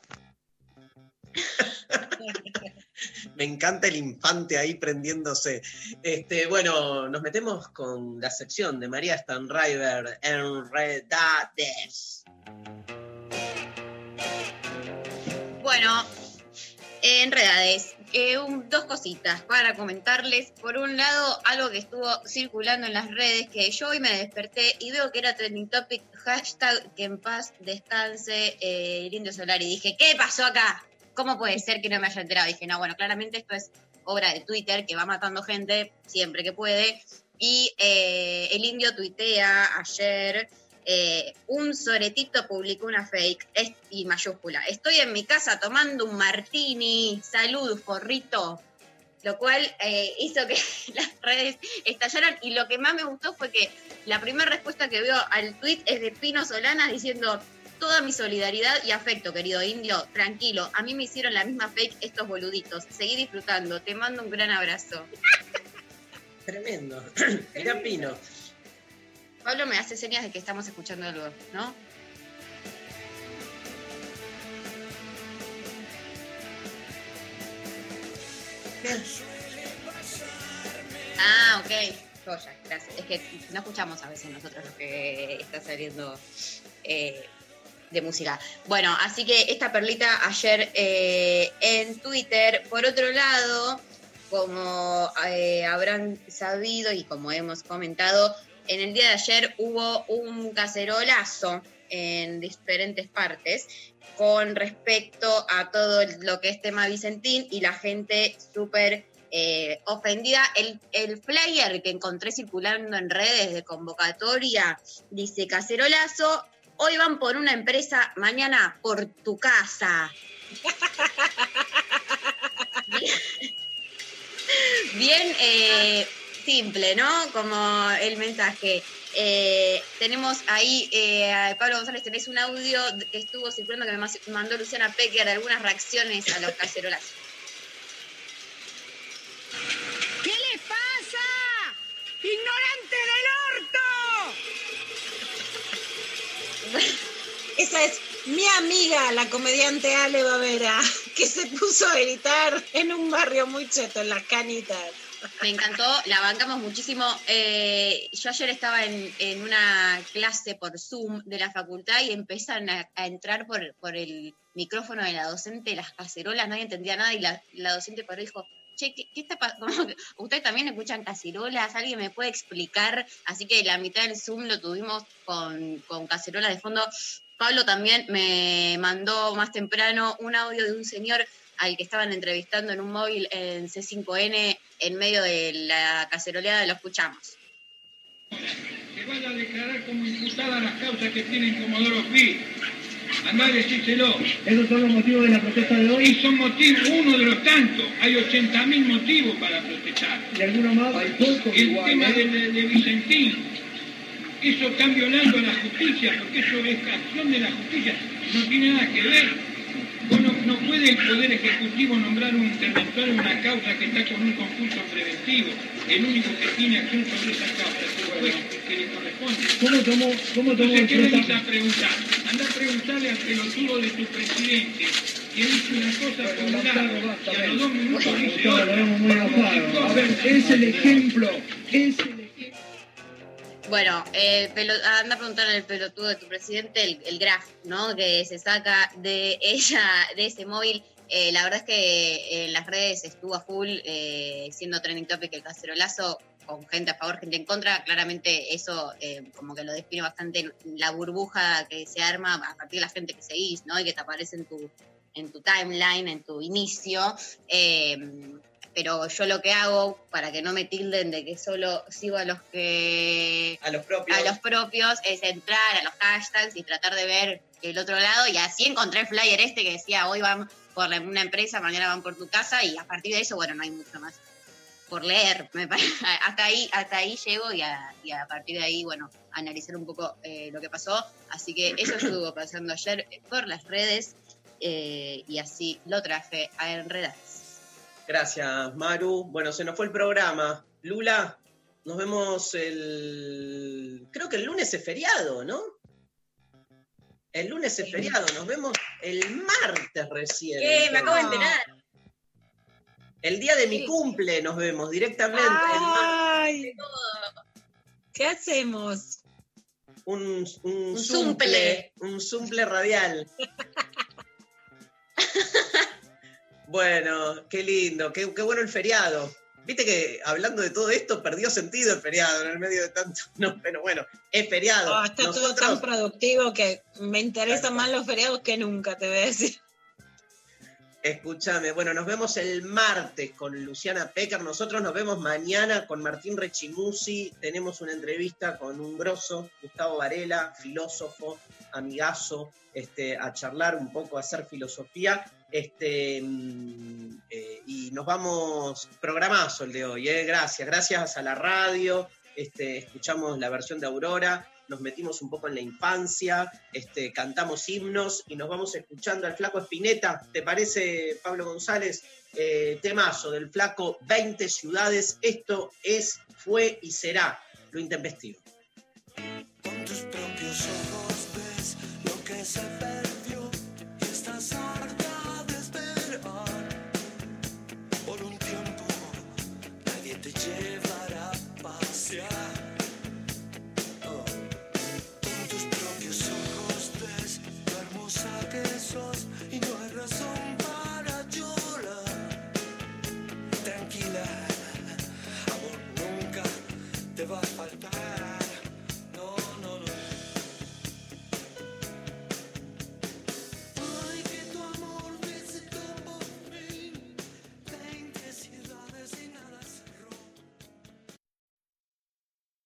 <laughs> Me encanta el infante ahí prendiéndose. Este, bueno, nos metemos con la sección de María Stanriver, Enredades. Bueno, eh, enredades. Eh, un- dos cositas para comentarles. Por un lado, algo que estuvo circulando en las redes, que yo hoy me desperté y veo que era trending topic, hashtag que en paz descanse eh, el Indio Solar. Y dije, ¿qué pasó acá? ¿Cómo puede ser que no me haya enterado? dije, no, bueno, claramente esto es obra de Twitter, que va matando gente siempre que puede. Y eh, el indio tuitea ayer eh, un soretito publicó una fake y mayúscula. Estoy en mi casa tomando un martini. Salud, forrito. Lo cual eh, hizo que <laughs> las redes estallaran. Y lo que más me gustó fue que la primera respuesta que veo al tweet es de Pino Solanas diciendo. Toda mi solidaridad y afecto, querido indio. Tranquilo, a mí me hicieron la misma fake estos boluditos. Seguí disfrutando. Te mando un gran abrazo. <laughs> Tremendo. <clears throat> Mirá Pino. Pablo me hace señas de que estamos escuchando algo, ¿no? Ah, ok. Joya, gracias. Es que no escuchamos a veces nosotros lo que está saliendo eh, de música. Bueno, así que esta perlita ayer eh, en Twitter. Por otro lado, como eh, habrán sabido y como hemos comentado, en el día de ayer hubo un cacerolazo en diferentes partes con respecto a todo lo que es tema Vicentín y la gente súper eh, ofendida. El, el flyer que encontré circulando en redes de convocatoria dice cacerolazo, hoy van por una empresa, mañana por tu casa. <laughs> Bien eh, simple, ¿no? Como el mensaje. Eh, tenemos ahí, eh, a Pablo González, tenés un audio que estuvo circulando que me mandó Luciana Pecker de algunas reacciones a los cacerolazos. ¿Qué les pasa? ¡Ignorante del orto! <laughs> Esa es mi amiga, la comediante Ale Bavera, que se puso a gritar en un barrio muy cheto, en las canitas. Me encantó, la bancamos muchísimo. Eh, yo ayer estaba en, en una clase por Zoom de la facultad y empezaron a, entrar por, por el micrófono de la docente las cacerolas, nadie entendía nada y la, la docente y dijo, che, ¿qué, qué está pasando? <laughs> ¿Ustedes también escuchan cacerolas? ¿Alguien me puede explicar? Así que la mitad del Zoom lo tuvimos con, con cacerolas de fondo. Pablo también me mandó más temprano un audio de un señor al que estaban entrevistando en un móvil en C5N en medio de la caceroleada, lo escuchamos. que vaya a declarar como imputada las causas que tienen Comodoro Pi. Andá a decírselo. ¿Esos son los motivos de la protesta de hoy? Y son motivos, uno de los tantos. Hay 80.000 motivos para protestar. ¿Y alguno más? Hay pocos El igual, tema ¿eh? de, de- de Vicentín. Eso está violando a la justicia, porque eso es acción de la justicia. No tiene nada que ver. No, puede el Poder Ejecutivo nombrar un interventor en una causa que está con un concurso preventivo. El único que tiene acción sobre esa causa es el juez que le corresponde. ¿Cómo tomó, cómo tomó Entonces, ¿qué le vas a preguntar? Anda a preguntarle al pelotudo de tu presidente que dice una cosa por un lado y a los dos minutos dice otra. A ver, es el ejemplo, es el Bueno, el pelo- anda a preguntarle al pelotudo de tu presidente el, el graph, ¿no? Que se saca de ella, de ese móvil. Eh, la verdad es que en las redes estuvo a full, eh, siendo trending topic el cacerolazo, con gente a favor, gente en contra. Claramente eso eh, como que lo define bastante la burbuja que se arma a partir de la gente que seguís, ¿no? Y que te aparece en tu, en tu timeline, en tu inicio. Eh, pero yo lo que hago para que no me tilden de que solo sigo a los que A los propios. a los propios es entrar a los hashtags y tratar de ver el otro lado y así encontré el flyer este que decía hoy van por una empresa, mañana van por tu casa y a partir de eso, bueno, no hay mucho más por leer. <laughs> Me pare- hasta ahí hasta ahí llego y a, y a partir de ahí, bueno, analizar un poco eh, lo que pasó. Así que eso estuvo pasando ayer por las redes eh, y así lo traje a Enredadas. Gracias, Maru. Bueno, se nos fue el programa. Lula, nos vemos el. Creo que el lunes es feriado, ¿no? El lunes es feriado, nos vemos el martes recién. ¿Qué? Me acabo de entonces. enterar. El día de mi cumple nos vemos directamente. el Ay, ¿Qué hacemos? un, un, Un zumple, un zumple radial. <laughs> bueno, qué lindo, qué, qué bueno el feriado. Viste que hablando de todo esto perdió sentido el feriado en el medio de tanto. <laughs> No, pero bueno, es feriado. Ah, está todo tan productivo que me interesan más los feriados que nunca, te voy a decir. Escúchame, bueno, nos vemos el martes con Luciana Pecker. Nosotros nos vemos mañana con Martín Rechimusi. Tenemos una entrevista con un grosso, Gustavo Varela, filósofo, amigazo, este, a charlar un poco, a hacer filosofía. Este, mm, eh, y nos vamos, programazo el de hoy, eh, gracias, gracias a la radio. Este, escuchamos la versión de Aurora, nos metimos un poco en la infancia, este, cantamos himnos y nos vamos escuchando al flaco Espineta. ¿Te parece, Pablo González? Eh, temazo del flaco 20 ciudades. Esto es, fue y será lo intempestivo.